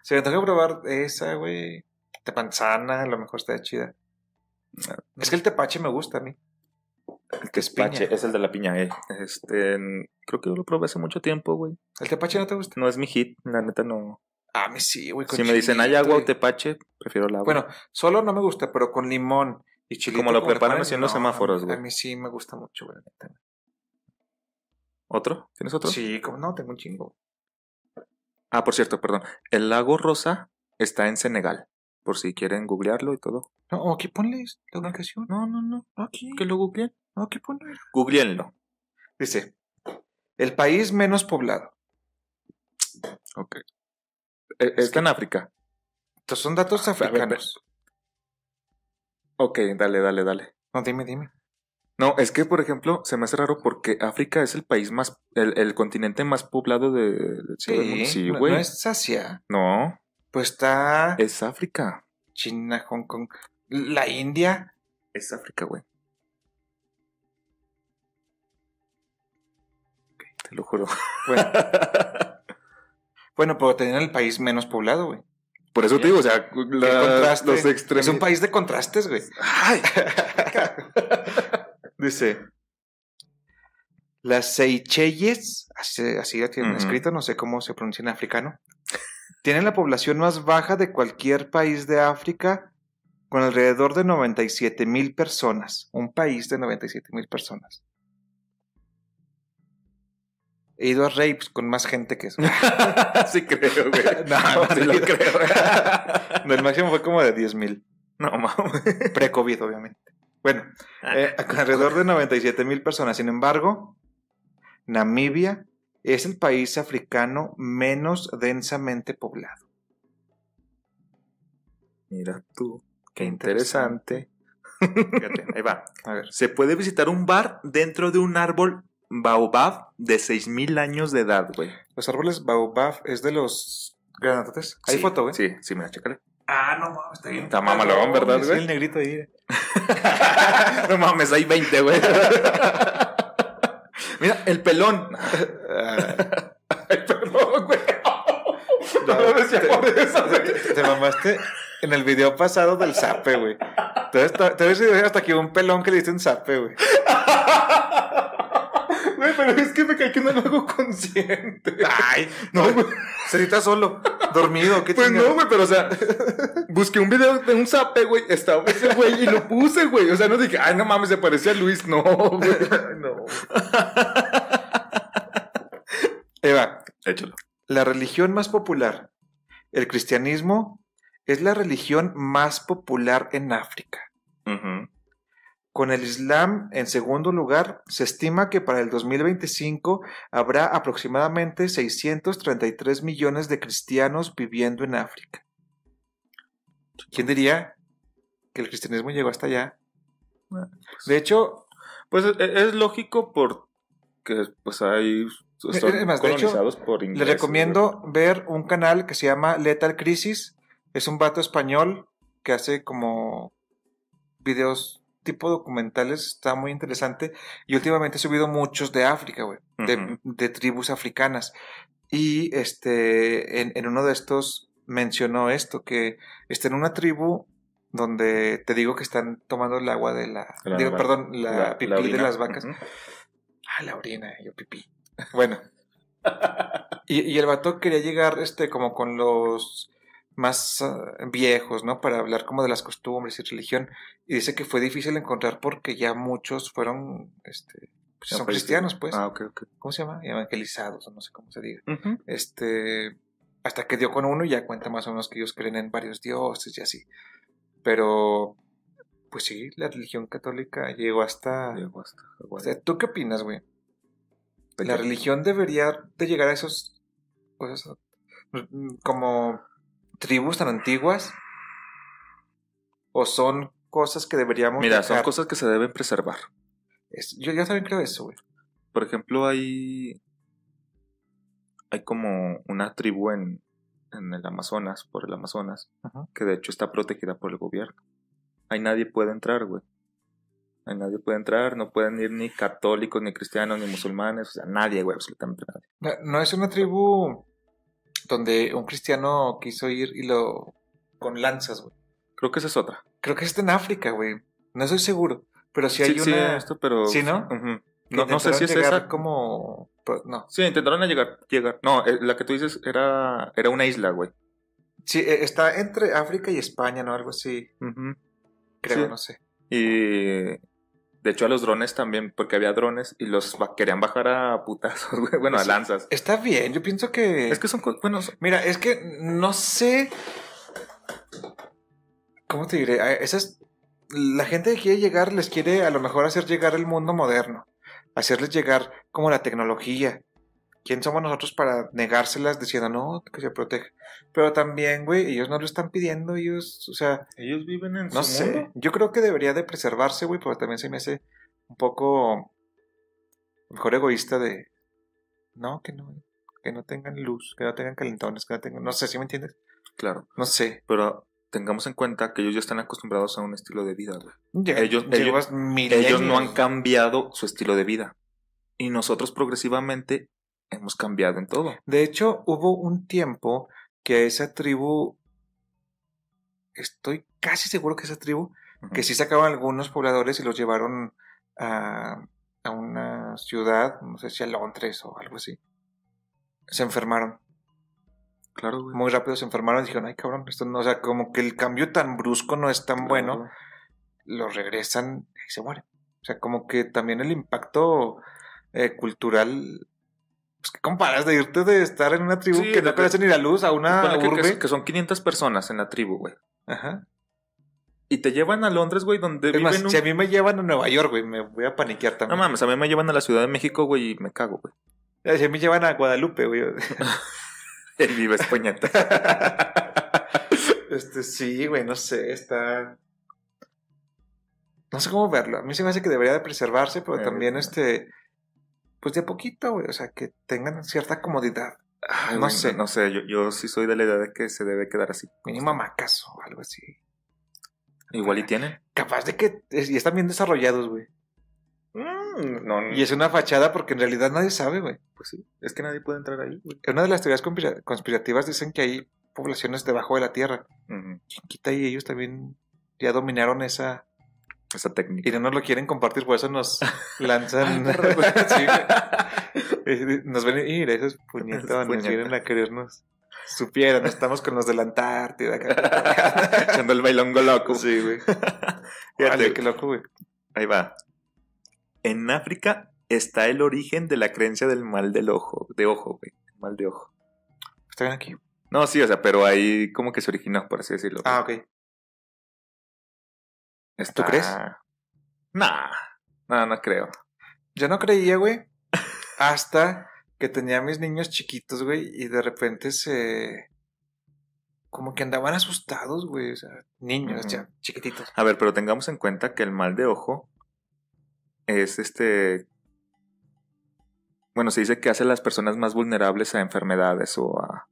Se me tengo que probar esa, güey. Tepanzana, a lo mejor está chida. Es que el tepache me gusta a mí. El que es tepache, es el de la piña, eh. Este, creo que yo lo probé hace mucho tiempo, güey. ¿El tepache no te gusta? No es mi hit, la neta no. A mí sí, güey. con Si me dicen hay agua o tepache, prefiero el agua. Bueno, solo no me gusta, pero con limón y chilito. Como lo preparan así en los semáforos, güey. A mí sí me gusta mucho, güey. ¿Otro? ¿Tienes otro? Sí, como no, tengo un chingo. Ah, por cierto, perdón. El lago Rosa está en Senegal. Por si quieren googlearlo y todo. No, aquí ponles la ubicación. No, no, no. Aquí. Que lo googleen. Aquí ponle. Googleenlo. Dice, el país menos poblado. Ok. Eh, Está en África. Estos son datos ver, africanos. Ok, dale, dale, dale. No, dime, dime. No, es que, por ejemplo, se me hace raro porque África es el país más, el, el continente más poblado de, de el mundo. Sí, no- güey. no No, es Asia. no, Pues está es África. China, Hong Kong, la India. Es África, güey. Te lo juro. Bueno, *laughs* bueno, pero tenían el país menos poblado, güey. Por eso te digo, o sea, la- los extremos. Es un país de contrastes, güey. Ay, *laughs* Dice. Las Seychelles, así, así ya tienen Ujú. escrito, no sé cómo se pronuncia en africano, tienen la población más baja de cualquier país de África, con alrededor de 97 mil personas. Un país de 97 mil personas. He ido a rapes con más gente que eso. *laughs* sí creo, güey. No, sí lo creo. *laughs* No, el máximo fue como de 10 mil. no, mames. Pre-COVID, obviamente. Bueno, eh, con alrededor de 97 mil personas. Sin embargo, Namibia es el país africano menos densamente poblado. Mira tú, qué Qué interesante. Fíjate, ahí va. A ver. Se puede visitar un bar dentro de un árbol baobab de 6000 años de edad, güey. Los árboles baobab es de los granatotes. Hay Sí, foto, güey. Sí, sí, mira, chécale. Ah, no mames, está bien. Está mamalón, ¿verdad, Sí, güey? el negrito ahí. *laughs* no mames, hay 20, güey. Mira, el pelón. Ay, perdón, güey. No, No me decía te- por eso, güey. te, te mamaste en el video pasado del zape, güey. Entonces, te ves hasta aquí un pelón que le diste un zape, güey. *laughs* Pero es que me cae que no lo hago *laughs* consciente. Ay, *laughs* No, güey. Cerita solo, dormido, ¿qué Pues no, güey, pero o sea, *laughs* busqué un video de un zape, güey, estaba ese güey y lo puse, güey. O sea, no dije, ay, no mames, se parecía a Luis. No, güey. no. Eva, Échalo. la religión más popular, el cristianismo, es la religión más popular en África. Con el Islam en segundo lugar, se estima que para el 2025 habrá aproximadamente 633 millones de cristianos viviendo en África. ¿Quién diría que el cristianismo llegó hasta allá? De hecho, Pues es, es lógico porque pues hay más, hecho, colonizados por le ingleses. recomiendo ver un canal que se llama Lethal Crisis. Es un vato español que hace como videos tipo documentales, está muy interesante. Y últimamente he subido muchos de África, güey, de, de tribus africanas. Y este, en, en uno de estos mencionó esto, que está en una tribu donde te digo que están tomando el agua de la, La digo, perdón, la, pipí de las vacas. Ujú. Ah, la orina, yo pipí. Bueno. *laughs* y, y el vato quería llegar este como con los más ah, viejos, ¿no? Para hablar como de las costumbres y religión. Y dice que fue difícil encontrar porque ya muchos fueron, este, pues, son cristianos, pues. Ah, ok, ok. ¿Cómo se llama? Evangelizados, o no sé cómo se diga. Este, hasta que dio con uno y ya cuenta más o menos que ellos creen en varios dioses y así. Pero, pues sí, la religión católica llegó hasta... Llegó hasta O Hawái. sea, ¿tú qué opinas, güey? ¿De ¿La religión debería de llegar a esos cosas mm, como tribus tan antiguas? ¿O son cosas que deberíamos Mira, son cosas que se deben preservar. Es- yo, yo también creo eso, güey. Por ejemplo, hay. Hay como una tribu en, en el Amazonas, por el Amazonas, Ajá. que de hecho está protegida por el gobierno. Ahí nadie puede entrar, güey. Ahí nadie puede entrar, no pueden ir ni católicos, ni cristianos, ni musulmanes, o sea, nadie, güey, absolutamente nadie. No, no es una tribu donde un cristiano quiso ir y lo... con lanzas, güey. Creo que esa es otra. Creo que está en África, güey. No estoy seguro. Pero si hay sí, sí, una... esto, pero. ¿Sí, no? Ujú. que No, no sé si es esa. como... pues, no. Sí, intentaron llegar, llegar. No, eh, la que tú dices era, era una isla, güey. Sí, eh, está entre África y España, ¿no? Algo así, Ujú. creo, Sí. no sé. Y de hecho a los drones también, porque había drones y los querían bajar a putazos, *laughs* güey. Bueno, a lanzas. Está bien, yo pienso que... Es que son, bueno, son- Mira, es que no sé... ¿Cómo te diré? A esas... La gente que quiere llegar les quiere a lo mejor hacer llegar el mundo moderno. hacerles llegar como la tecnología. ¿Quién somos nosotros para negárselas diciendo, no, que se protege? Pero también, güey, ellos no lo están pidiendo, ellos, o sea, Ellos viven en no su sé. mundo. Yo creo que debería de preservarse, güey, pero también se me hace un poco mejor egoísta de, no, que no, que no tengan luz, que no tengan calentones, que no tengan, no sé, ¿sí me entiendes? Claro. No sé. Pero tengamos en cuenta que ellos ya están acostumbrados a un estilo de vida, güey. Ellos- Ellos no han cambiado su estilo de vida. Y nosotros progresivamente hemos cambiado en todo. De hecho, hubo un tiempo que esa tribu, estoy casi seguro que esa tribu, que sí sacaban algunos pobladores y los llevaron a, a una ciudad, no sé si a Londres o algo así. Se enfermaron. Claro, güey. Muy rápido se enfermaron y dijeron, ay cabrón, esto no, o sea, como que el cambio tan brusco no es tan bueno, los regresan y se mueren. O sea, como que también el impacto eh, cultural, pues que comparas de irte de estar en una tribu Sí, que no conoce ni la luz a una Ponle que- que, urbe. que son 500 personas en la tribu, güey. Ajá. Y te llevan a Londres, güey, donde Es viven más, un... si a mí me llevan a Nueva York, güey, me voy a paniquear No también. mames, a mí me llevan a la Ciudad de México, güey, y me cago, güey. Si a mí me llevan a Guadalupe, güey. *laughs* El vive Españeta. *laughs* este, sí, güey, no sé, está... No sé cómo verlo. A mí se me hace que debería de preservarse, pero Eh, también, este... Pues de poquito, güey, o sea, que tengan cierta comodidad. Ay, No sé. No sé, yo, yo sí soy de la idea de que se debe quedar así. Mínimo hamacas o algo así. Igual y tienen. Capaz de que... Y están bien desarrollados, güey. Mm, no, Y es una fachada porque en realidad nadie sabe, güey. Pues sí, es que nadie puede entrar ahí, güey. Una de las teorías conspira- conspirativas dicen que hay poblaciones debajo de la Tierra. ¿Quién quita y ellos también ya dominaron esa... Esa técnica. Y no nos lo quieren compartir, por eso nos *laughs* lanzan... *laughs* Sí, nos ven y mira, esos Puñetas. vienen a querernos. Supieran, estamos con los de la Antártida. *laughs* Echando el bailongo loco. sí, güey. Fíjate, Fíjate, qué loco, güey. Ahí va. En África está el origen de la creencia del mal del ojo. De ojo, güey. Mal de ojo. Está bien aquí. No, sí, o sea, pero ahí como que se originó, por así decirlo. Ah, ok. Está- ¿tú crees? Nah, no, no creo. Yo no creía, güey, hasta que tenía a mis niños chiquitos, güey, y de repente se... Como que andaban asustados, güey, o sea, niños ya, chiquititos. A ver, pero tengamos en cuenta que el mal de ojo es este. Bueno, se dice que hace a las personas más vulnerables a enfermedades o a,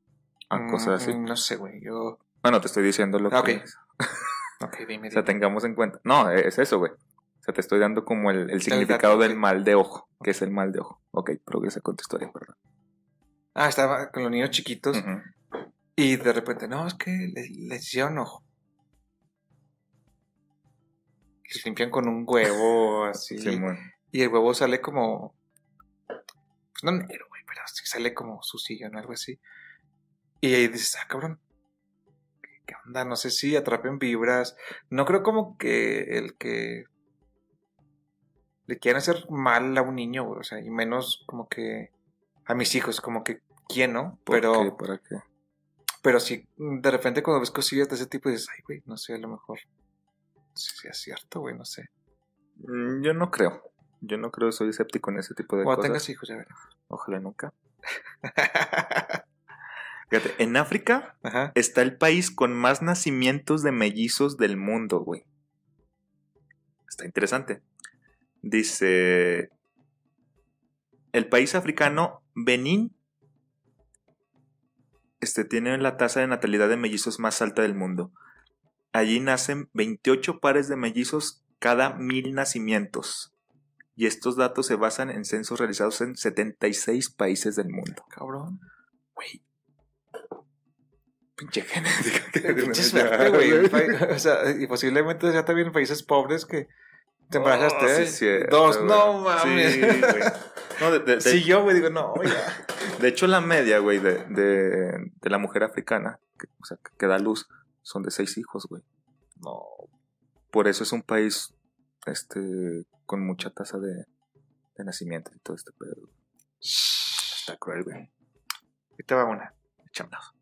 a cosas así. Mm, No sé, güey, yo... Bueno, te estoy diciendo lo Ah, que ok. es. *laughs* Ok, dime, O sea, tengamos en cuenta. No, es eso, güey. O sea, te estoy dando como el, el significado dato, del mal de ojo, que es el mal de ojo. Ok, progresa con tu historia, perdón. Ah, estaba con los niños chiquitos y de repente, no, es que les, les hicieron ojo. Les limpian con un huevo *laughs* así. Sí, y el huevo sale como. Pues no negro, güey, pero sale como sucillo, ¿no? Algo así. Y ahí dices, ah, cabrón. ¿Qué, onda? No sé si atrapen vibras. No creo como que el que. Le quieran hacer mal a un niño, güey. O sea, y menos como que. A mis hijos, como que. ¿Quién, no? ¿Por Pero. qué? ¿Para qué? Pero sí, de repente cuando ves cosillas de ese tipo dices, ay, güey, no sé, a lo mejor. No sé si es cierto, güey, no sé. Mm, Yo no creo. Yo no creo, soy escéptico en ese tipo de Cuando cosas. tengas hijos, ya verás. Ojalá nunca. *laughs* Fíjate, en África Ajá. está el país con más nacimientos de mellizos del mundo, güey. Está interesante. Dice, el país africano Benín este, tiene la tasa de natalidad de mellizos más alta del mundo. Allí nacen 28 pares de mellizos cada mil nacimientos. Y estos datos se basan en censos realizados en 76 países del mundo. Cabrón. Güey. Pinche genética. que Pinche suerte, ya, güey. O sea, y posiblemente sea también en países pobres que te embarazaste. Oh, sí ¿eh? cierto, Dos, no mames. Sí, güey. No, de, de- de- Sí, yo, güey, digo, no, *laughs* ya. de hecho, la media, güey, de, de, la mujer africana, que, o sea, que da luz, son de seis hijos, güey. No. Por eso es un país este con mucha tasa de, de nacimiento y todo este pedo. Está cruel, güey. Ahí te va una. Échamelos.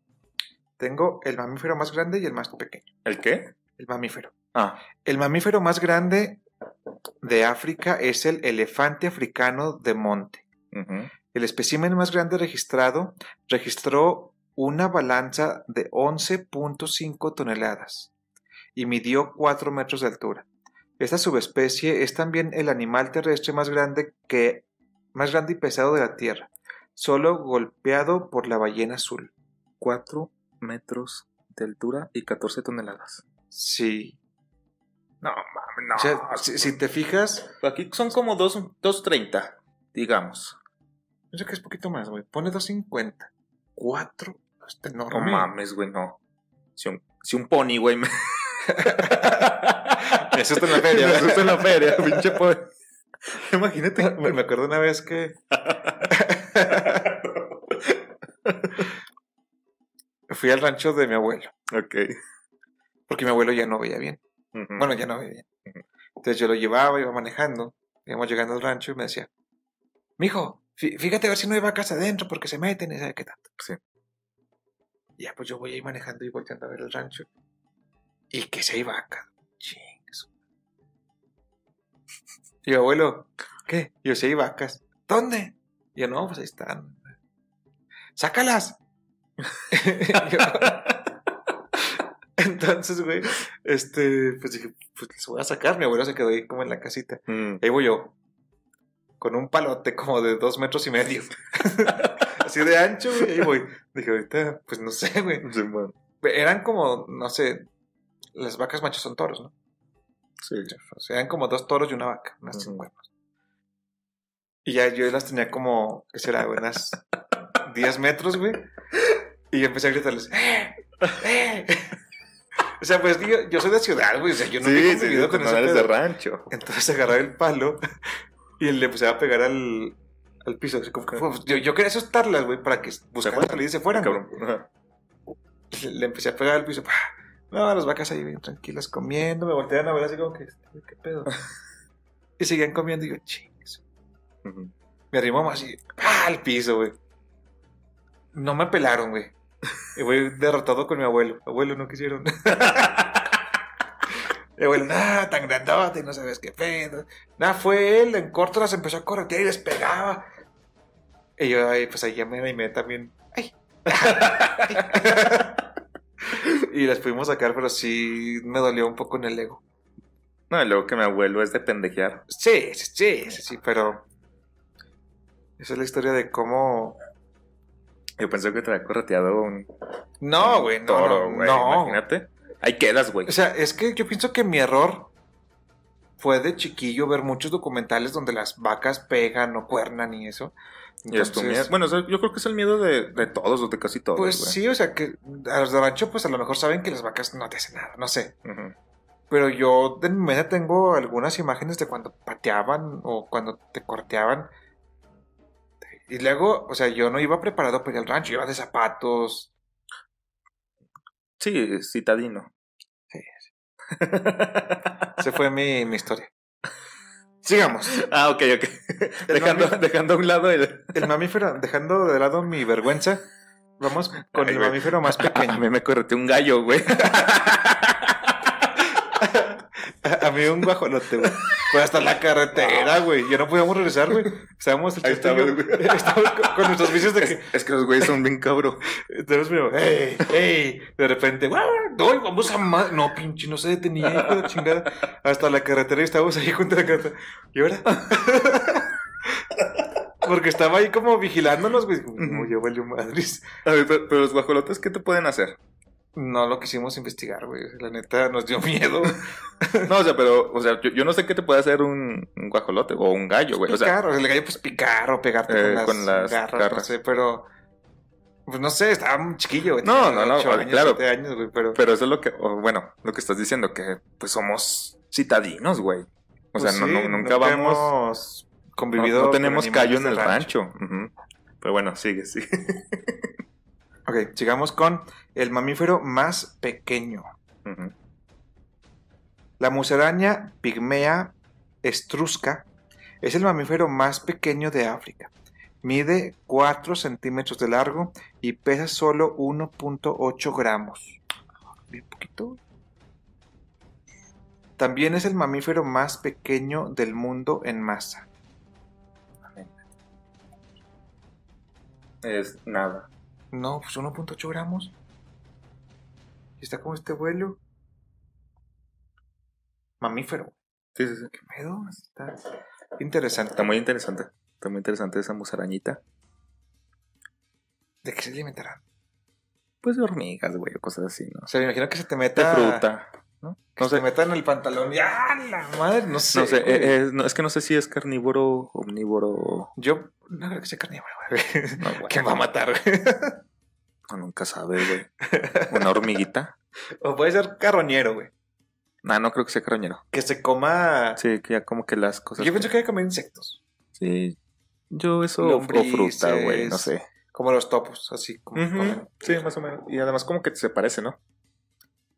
Tengo el mamífero más grande y el más pequeño. ¿El qué? El mamífero. Ah, El mamífero más grande de África es el elefante africano de monte. El espécimen más grande registrado registró una balanza de 11.5 toneladas y midió 4 metros de altura. Esta subespecie es también el animal terrestre más grande que más grande y pesado de la Tierra, solo golpeado por la ballena azul. 4 metros de altura y 14 toneladas. Sí. No, mames, no. O sea, si, si te fijas, Aquí son como 2.30, digamos. yo que es poquito más, güey. Pone 250. 4. Está No mames, güey, no. Si un, si un pony, güey, me... *laughs* Me asusta en la feria, Me asusta en la feria, pinche pony. Imagínate. Me, me acuerdo una vez que *laughs* fui al rancho de mi abuelo, ok. porque mi abuelo ya no veía bien. Ujú. Bueno, ya no veía bien. Entonces yo lo llevaba, iba manejando, íbamos llegando al rancho y me decía, mijo, fí- fíjate a ver si no hay vacas adentro porque se meten y sabe qué tanto. Sí. Ya, pues yo voy ahí manejando y volteando a ver el rancho. Y que si hay vacas. Chingues. Y yo, abuelo, ¿qué? Y yo, si hay vacas. ¿Dónde? Y yo, no, pues ahí están. ¡Sácalas! *laughs* Entonces, güey, este, pues dije, pues les voy a sacar. Mi abuelo se quedó ahí como en la casita. Mm. Ahí voy yo, con un palote como de dos metros y medio. *laughs* Así de ancho, güey. Ahí voy. Dije, ahorita, pues no sé, güey. Sí, bueno. Eran como, no sé, las vacas machos son toros, ¿no? Sí. O sea, eran como dos toros y una vaca, unas Ujú. cuernos. Y ya yo las tenía como, ¿qué será? güey? Unas 10 metros, güey. Y empecé a gritarles, ¡eh! ¡eh! *laughs* O sea, pues yo, yo soy de ciudad, güey. O sea, yo no he sí, sí, convivido sí, con ese pedo. de rancho. Entonces agarré el palo y le empecé a pegar al, al piso. Así como que, yo, yo quería asustarlas, güey, para que buscaran salir y se fueran. Cabrón. Le, le empecé a pegar al piso. ¡pah! No, las vacas ahí bien tranquilas comiendo. Me volteaban a ver así como que, este, ¿qué pedo? *laughs* y seguían comiendo y yo, chingues. Ujú. Me arrimó más así, ¡pah! al piso, güey. No me pelaron, güey. Y voy derrotado con mi abuelo. Abuelo, no quisieron. *laughs* Mi abuelo, nada, tan grandote, no sabes qué pedo. Nada, fue él, en corto las empezó a corretear y les pegaba. Y yo, ay, pues ahí ya me animé también. Ay. *laughs* y las pudimos sacar, pero sí me dolió un poco en el ego. No, y luego que mi abuelo es de pendejear. Sí, sí, sí, sí, sí, pero. Esa es la historia de cómo. Yo pensé que te había correteado un No, güey, no. toro, no, güey. no. Imagínate. Ahí quedas, güey. O sea, es que yo pienso que mi error fue de chiquillo ver muchos documentales donde las vacas pegan o cuernan y eso. Y es tu miedo. Bueno, o sea, yo creo que es el miedo de, de todos o de casi todos. Pues sí, o sea que a los de rancho, pues a lo mejor saben que las vacas no te hacen nada, no sé. Pero yo de mi mente tengo algunas imágenes de cuando pateaban o cuando te corteaban. Y luego, o sea, yo no iba preparado para ir al rancho, iba de zapatos. Sí, citadino. Sí, Esa fue mi, mi historia. Sigamos. ah, ok, ok. dejando, dejando a un lado el... El mamífero, dejando de lado mi vergüenza, vamos con Ay, el mamífero más *laughs* A pequeño. mí me correteó un gallo, güey. *laughs* *laughs* A mí un guajolote, güey. Fue hasta la carretera, güey. Ya no podíamos regresar, güey. Estábamos, el Ahí güey. *laughs* estábamos con, con nuestros vicios de que. es, es que los güeyes son bien cabros. Entonces, pero, ¡hey! ¡hey! De repente. ¡No! Vamos a más. No, pinche, no se detenía, hijo de chingada. Hasta la carretera y estábamos ahí junto a la carretera. ¿Y ahora? *laughs* Porque estaba ahí como vigilándonos, güey. No, yo valió madres. A ver, pero, pero los guajolotes, ¿qué te pueden hacer? No lo quisimos investigar, güey. La neta nos dio miedo. *laughs* No, o sea, pero, o sea, yo, yo no sé qué te puede hacer un, un guajolote o un gallo, güey. O sea, picar, o sea, el gallo, pues picar o pegarte Eh, con, las con las garras, no sé, pero. Pues no sé, estaba muy chiquillo, güey. No, no, no, años, claro. años, güey, pero. pero eso es lo que, o, bueno, lo que estás diciendo, que pues somos citadinos, güey. O sea, pues no, sí, no- nunca vamos, hemos convivido. no tenemos callo en el rancho. Pero bueno, sigue, sigue. *laughs* Ok, sigamos con el mamífero más pequeño. La musaraña pigmea estrusca es el mamífero más pequeño de África. Mide 4 centímetros de largo y pesa solo 1.8 gramos. Bien poquito. También es el mamífero más pequeño del mundo en masa. Es nada. No, pues 1.8 gramos. Está como este vuelo. Mamífero. Sí, sí, sí. ¿Qué pedo? Está interesante. Está muy interesante. Está muy interesante esa musarañita. ¿De qué se alimentará? Pues de hormigas, güey, o cosas así, ¿no? O sea, me imagino que se te De meta. fruta. ¿No? Que No se sé. te meta en el pantalón. y ¡ah, la madre! No sé. No sé, eh, eh, no, es que no sé si es carnívoro, omnívoro. Yo no creo que sea carnívoro, güey. *laughs* No, güey. ¿Quién va a matar, güey? No, nunca sabe, güey. Una hormiguita. O puede ser carroñero, güey. Nah, no creo que sea carroñero. Que se coma. Sí, que ya como que las cosas. Yo pienso que hay que comer insectos. Sí. Yo eso o fruta, güey, no sé. Como los topos, así como. Sí, más o menos. Y además como que se parece, ¿no?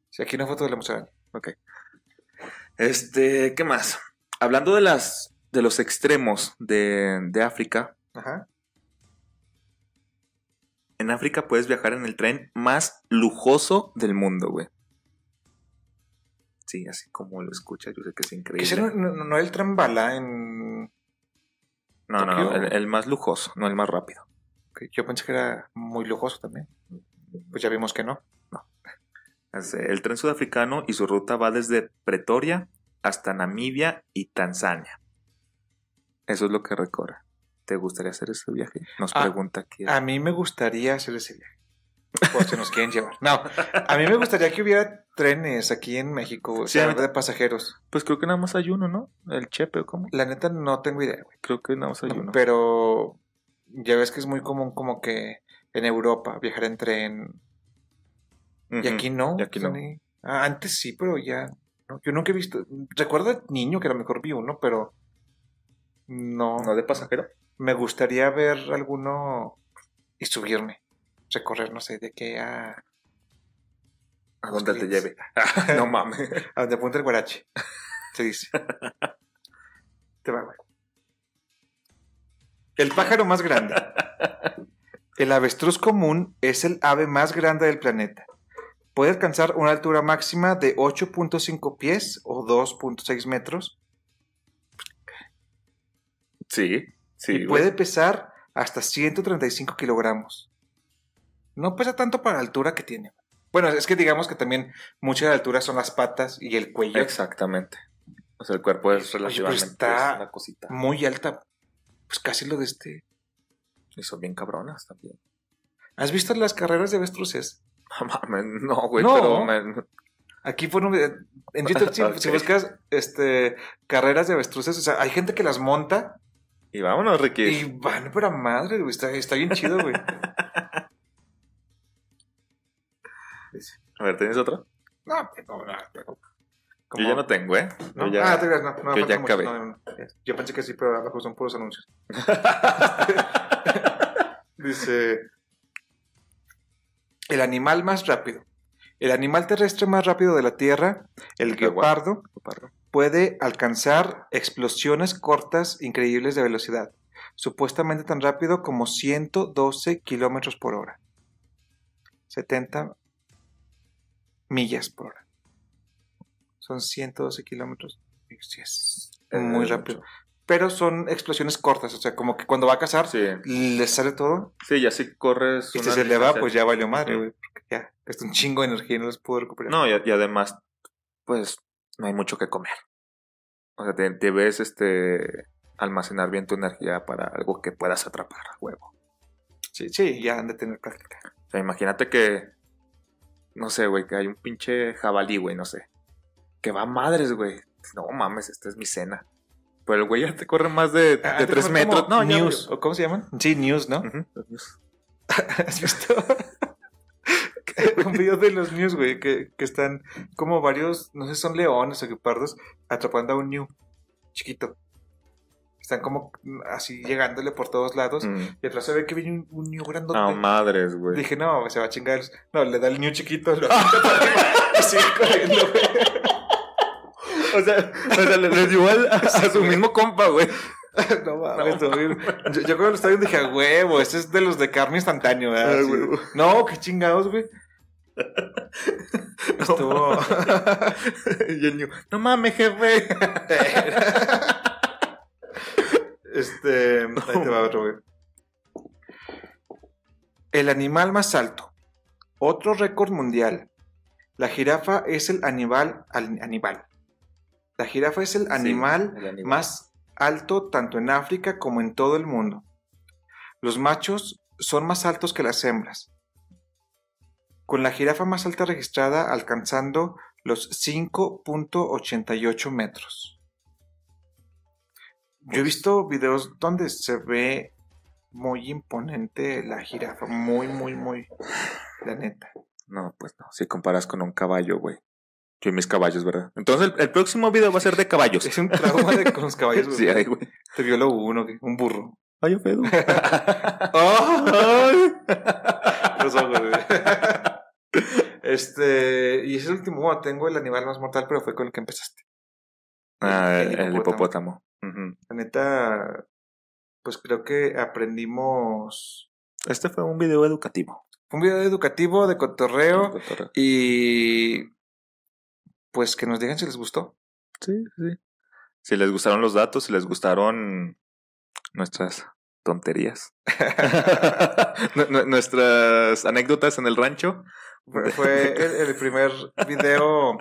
Sí, aquí una foto de la musaraña. Ok. Este, ¿qué más? Hablando de las de los extremos de, de África, Ajá. en África puedes viajar en el tren más lujoso del mundo, güey. Sí, así como lo escuchas, yo sé que es increíble. ese no, no, no el tren bala en. No, no, no, el, el más lujoso, no el más rápido. Yo pensé que era muy lujoso también. Pues ya vimos que no. Eh, El tren sudafricano y su ruta va desde Pretoria hasta Namibia y Tanzania. Eso es lo que recorre. ¿Te gustaría hacer ese viaje? Nos Ah, pregunta aquí. A mí me gustaría hacer ese viaje. Por si nos quieren llevar. No, a mí me gustaría que hubiera trenes aquí en México, o Sí, sea, a mí- de pasajeros. Pues creo que nada más hay uno, ¿no? El Chepe, ¿o ¿cómo? La neta no tengo idea, güey. Creo que nada más hay uno. Pero ya ves que es muy común como que en Europa viajar en tren. Y aquí no. y aquí Ah, antes sí, pero ya. no. Yo nunca he visto. Recuerdo niño que a lo mejor vi uno, pero. No. ¿No de pasajero? Me gustaría ver alguno y subirme. Recorrer, no sé, de qué a. ¿A dónde te lleve? *laughs* no mames. *laughs* A donde apunta el guarache. Se dice. *laughs* Te va, güey. El pájaro más grande. El avestruz común es el ave más grande del planeta. Puede alcanzar una altura máxima de 8.5 pies o 2.6 metros Sí, sí. y puede pesar hasta 135 kilogramos. No pesa tanto para la altura que tiene. Bueno, es que digamos que también mucha de la altura son las patas y el cuello. Exactamente. O sea, el cuerpo es Oye, relativamente está- es una cosita. Muy alta. Pues casi lo de este. Y son bien cabronas también. ¿Has visto las carreras de avestruces? *laughs* No mames, no, güey, No. pero me- Aquí video- en YouTube, *laughs* si, Ok. si buscas este, carreras de avestruces, o sea, hay gente que las monta Y vámonos, Ricky. y van pero a madre, güey. Está, está bien chido, güey. A ver, ¿tienes otro? No, pero, no, pero- Yo ya no tengo, ¿eh? ¿no? Yo ya... Ah, te creas, no, no, yo ya acabé. No, no, no. Yo pensé que sí, pero abajo son puros anuncios. *laughs* Dice: El animal más rápido. El animal terrestre más rápido de la Tierra, el El guepardo, puede alcanzar explosiones cortas increíbles de velocidad, supuestamente tan rápido como 112 kilómetros por hora. 70 millas por hora. Son 112 kilómetros. Sí, es muy rápido. Pero son explosiones cortas, o sea, como que cuando va a cazar, Sí, le sale todo. sí, ya si corres. Y si se le va, pues ya valió madre, güey. Porque ya gasta un chingo de energía y no los puedo recuperar. No, y, y además, pues, no hay mucho que comer. O sea, te, te ves este almacenar bien tu energía para algo que puedas atrapar, a huevo. Sí, sí, ya han de tener práctica. O sea, imagínate que, no sé, güey, que hay un pinche jabalí, güey, no sé. Que va a madres, güey. No mames, esta es mi cena. Pero el güey ya te corre más de, de Ah, tres fue metros. como No, ya News, ¿o cómo se llaman? Sí, News, ¿no? *laughs* ¿Has visto? *laughs* un video de los News, güey, que, que están como varios, no sé, son leones o guepardos, atrapando a un New chiquito. Están como así llegándole por todos lados. Mm. Y atrás se ve que viene un, un New grandote. No, madres, güey. Dije, no, se va a chingar. No, le da el New chiquito, lo *laughs* y sigue corriendo, güey. *laughs* O sea, o sea, le, le dio al- a, a su mismo compa, güey. *laughs* No mames, bien. Yo, yo cuando lo estaba viendo dije, huevo, este es de los de carne instantáneo, ¿verdad? Sí. No, qué chingados, güey. *laughs* Estuvo. Y el New, no mames, jefe. este. Ahí te va otro, güey. El animal más alto. Otro récord mundial. La jirafa es el animal. al- animal. La jirafa es el animal el animal. más alto tanto en África como en todo el mundo. Los machos son más altos que las hembras, con la jirafa más alta registrada alcanzando los 5.88 metros. Yo he visto videos donde se ve muy imponente la jirafa, muy, muy, muy, la neta. No, pues no. Si comparas con un caballo, güey. Yo y mis caballos, ¿verdad? Entonces el, el próximo video va a ser de caballos. Es un trauma de con los caballos. *laughs* güey. Sí, ay, güey. Te violó uno, güey, un burro. Ay, yo pedo. ¡Ay! *laughs* Los ojos, güey. *laughs* Este, y es el último, bueno, tengo el animal más mortal, pero fue con el que empezaste. Ah, El el, el hipopótamo. La neta, pues creo que aprendimos Este fue un video educativo. un video educativo de cotorreo y pues que nos digan si les gustó. Sí, sí. Si les gustaron los datos, si les gustaron nuestras tonterías. *laughs* Nu- nu- nuestras anécdotas en el rancho. Fue, el, el primer video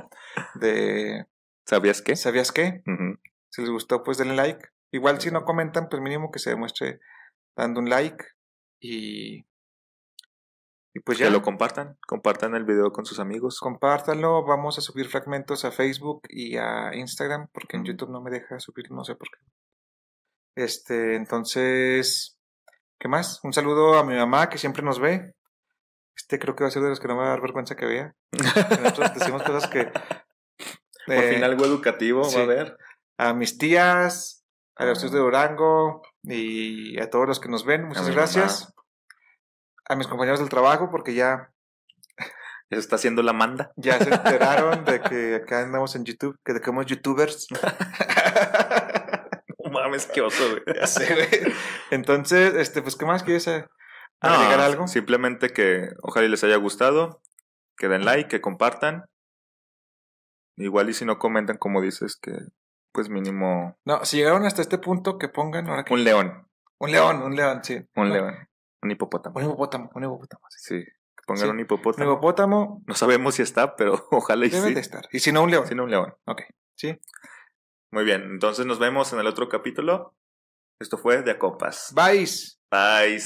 de ¿Sabías qué? ¿Sabías qué? Si les gustó, pues denle like. Igual si no comentan, pues mínimo que se demuestre dando un like. Y, y pues ya, Que lo compartan. Compartan el video con sus amigos. compártanlo. Vamos a subir fragmentos a Facebook y a Instagram, porque en. YouTube no me deja subir, no sé por qué. Este, entonces, ¿qué más? Un saludo a mi mamá que siempre nos ve. Este creo que va a ser de los que no me va a dar vergüenza que vea. Nosotros decimos cosas que... *laughs* Por eh, fin algo educativo sí. va a haber. a mis tías, a los Ah. tíos de Durango y a todos los que nos ven. Muchas gracias. A mis compañeros del trabajo porque ya, Ya se está haciendo la manda. ya se enteraron de *laughs* que acá andamos en YouTube, que de que somos youtubers. *laughs* No mames, qué oso, güey. Ya sé, güey. Entonces, este, pues, ¿qué más quieres eh, agregar Ah, algo? Simplemente que ojalá les haya gustado. Que den like, que compartan. Igual y si no comentan, como dices, que pues mínimo No, si llegaron hasta este punto, que pongan ahora que... un león. Un león, un león, sí. Un león. Un hipopótamo. Un hipopótamo, un hipopótamo. sí. Sí. Que pongan Sí. un Un hipopótamo. hipopótamo No sabemos si está, pero *laughs* ojalá y debe sí. de estar. Y si no, un león. Si no, un león. Ok, sí. Muy bien. Entonces nos vemos en el otro capítulo. Esto fue de a compas. Bye. Bye.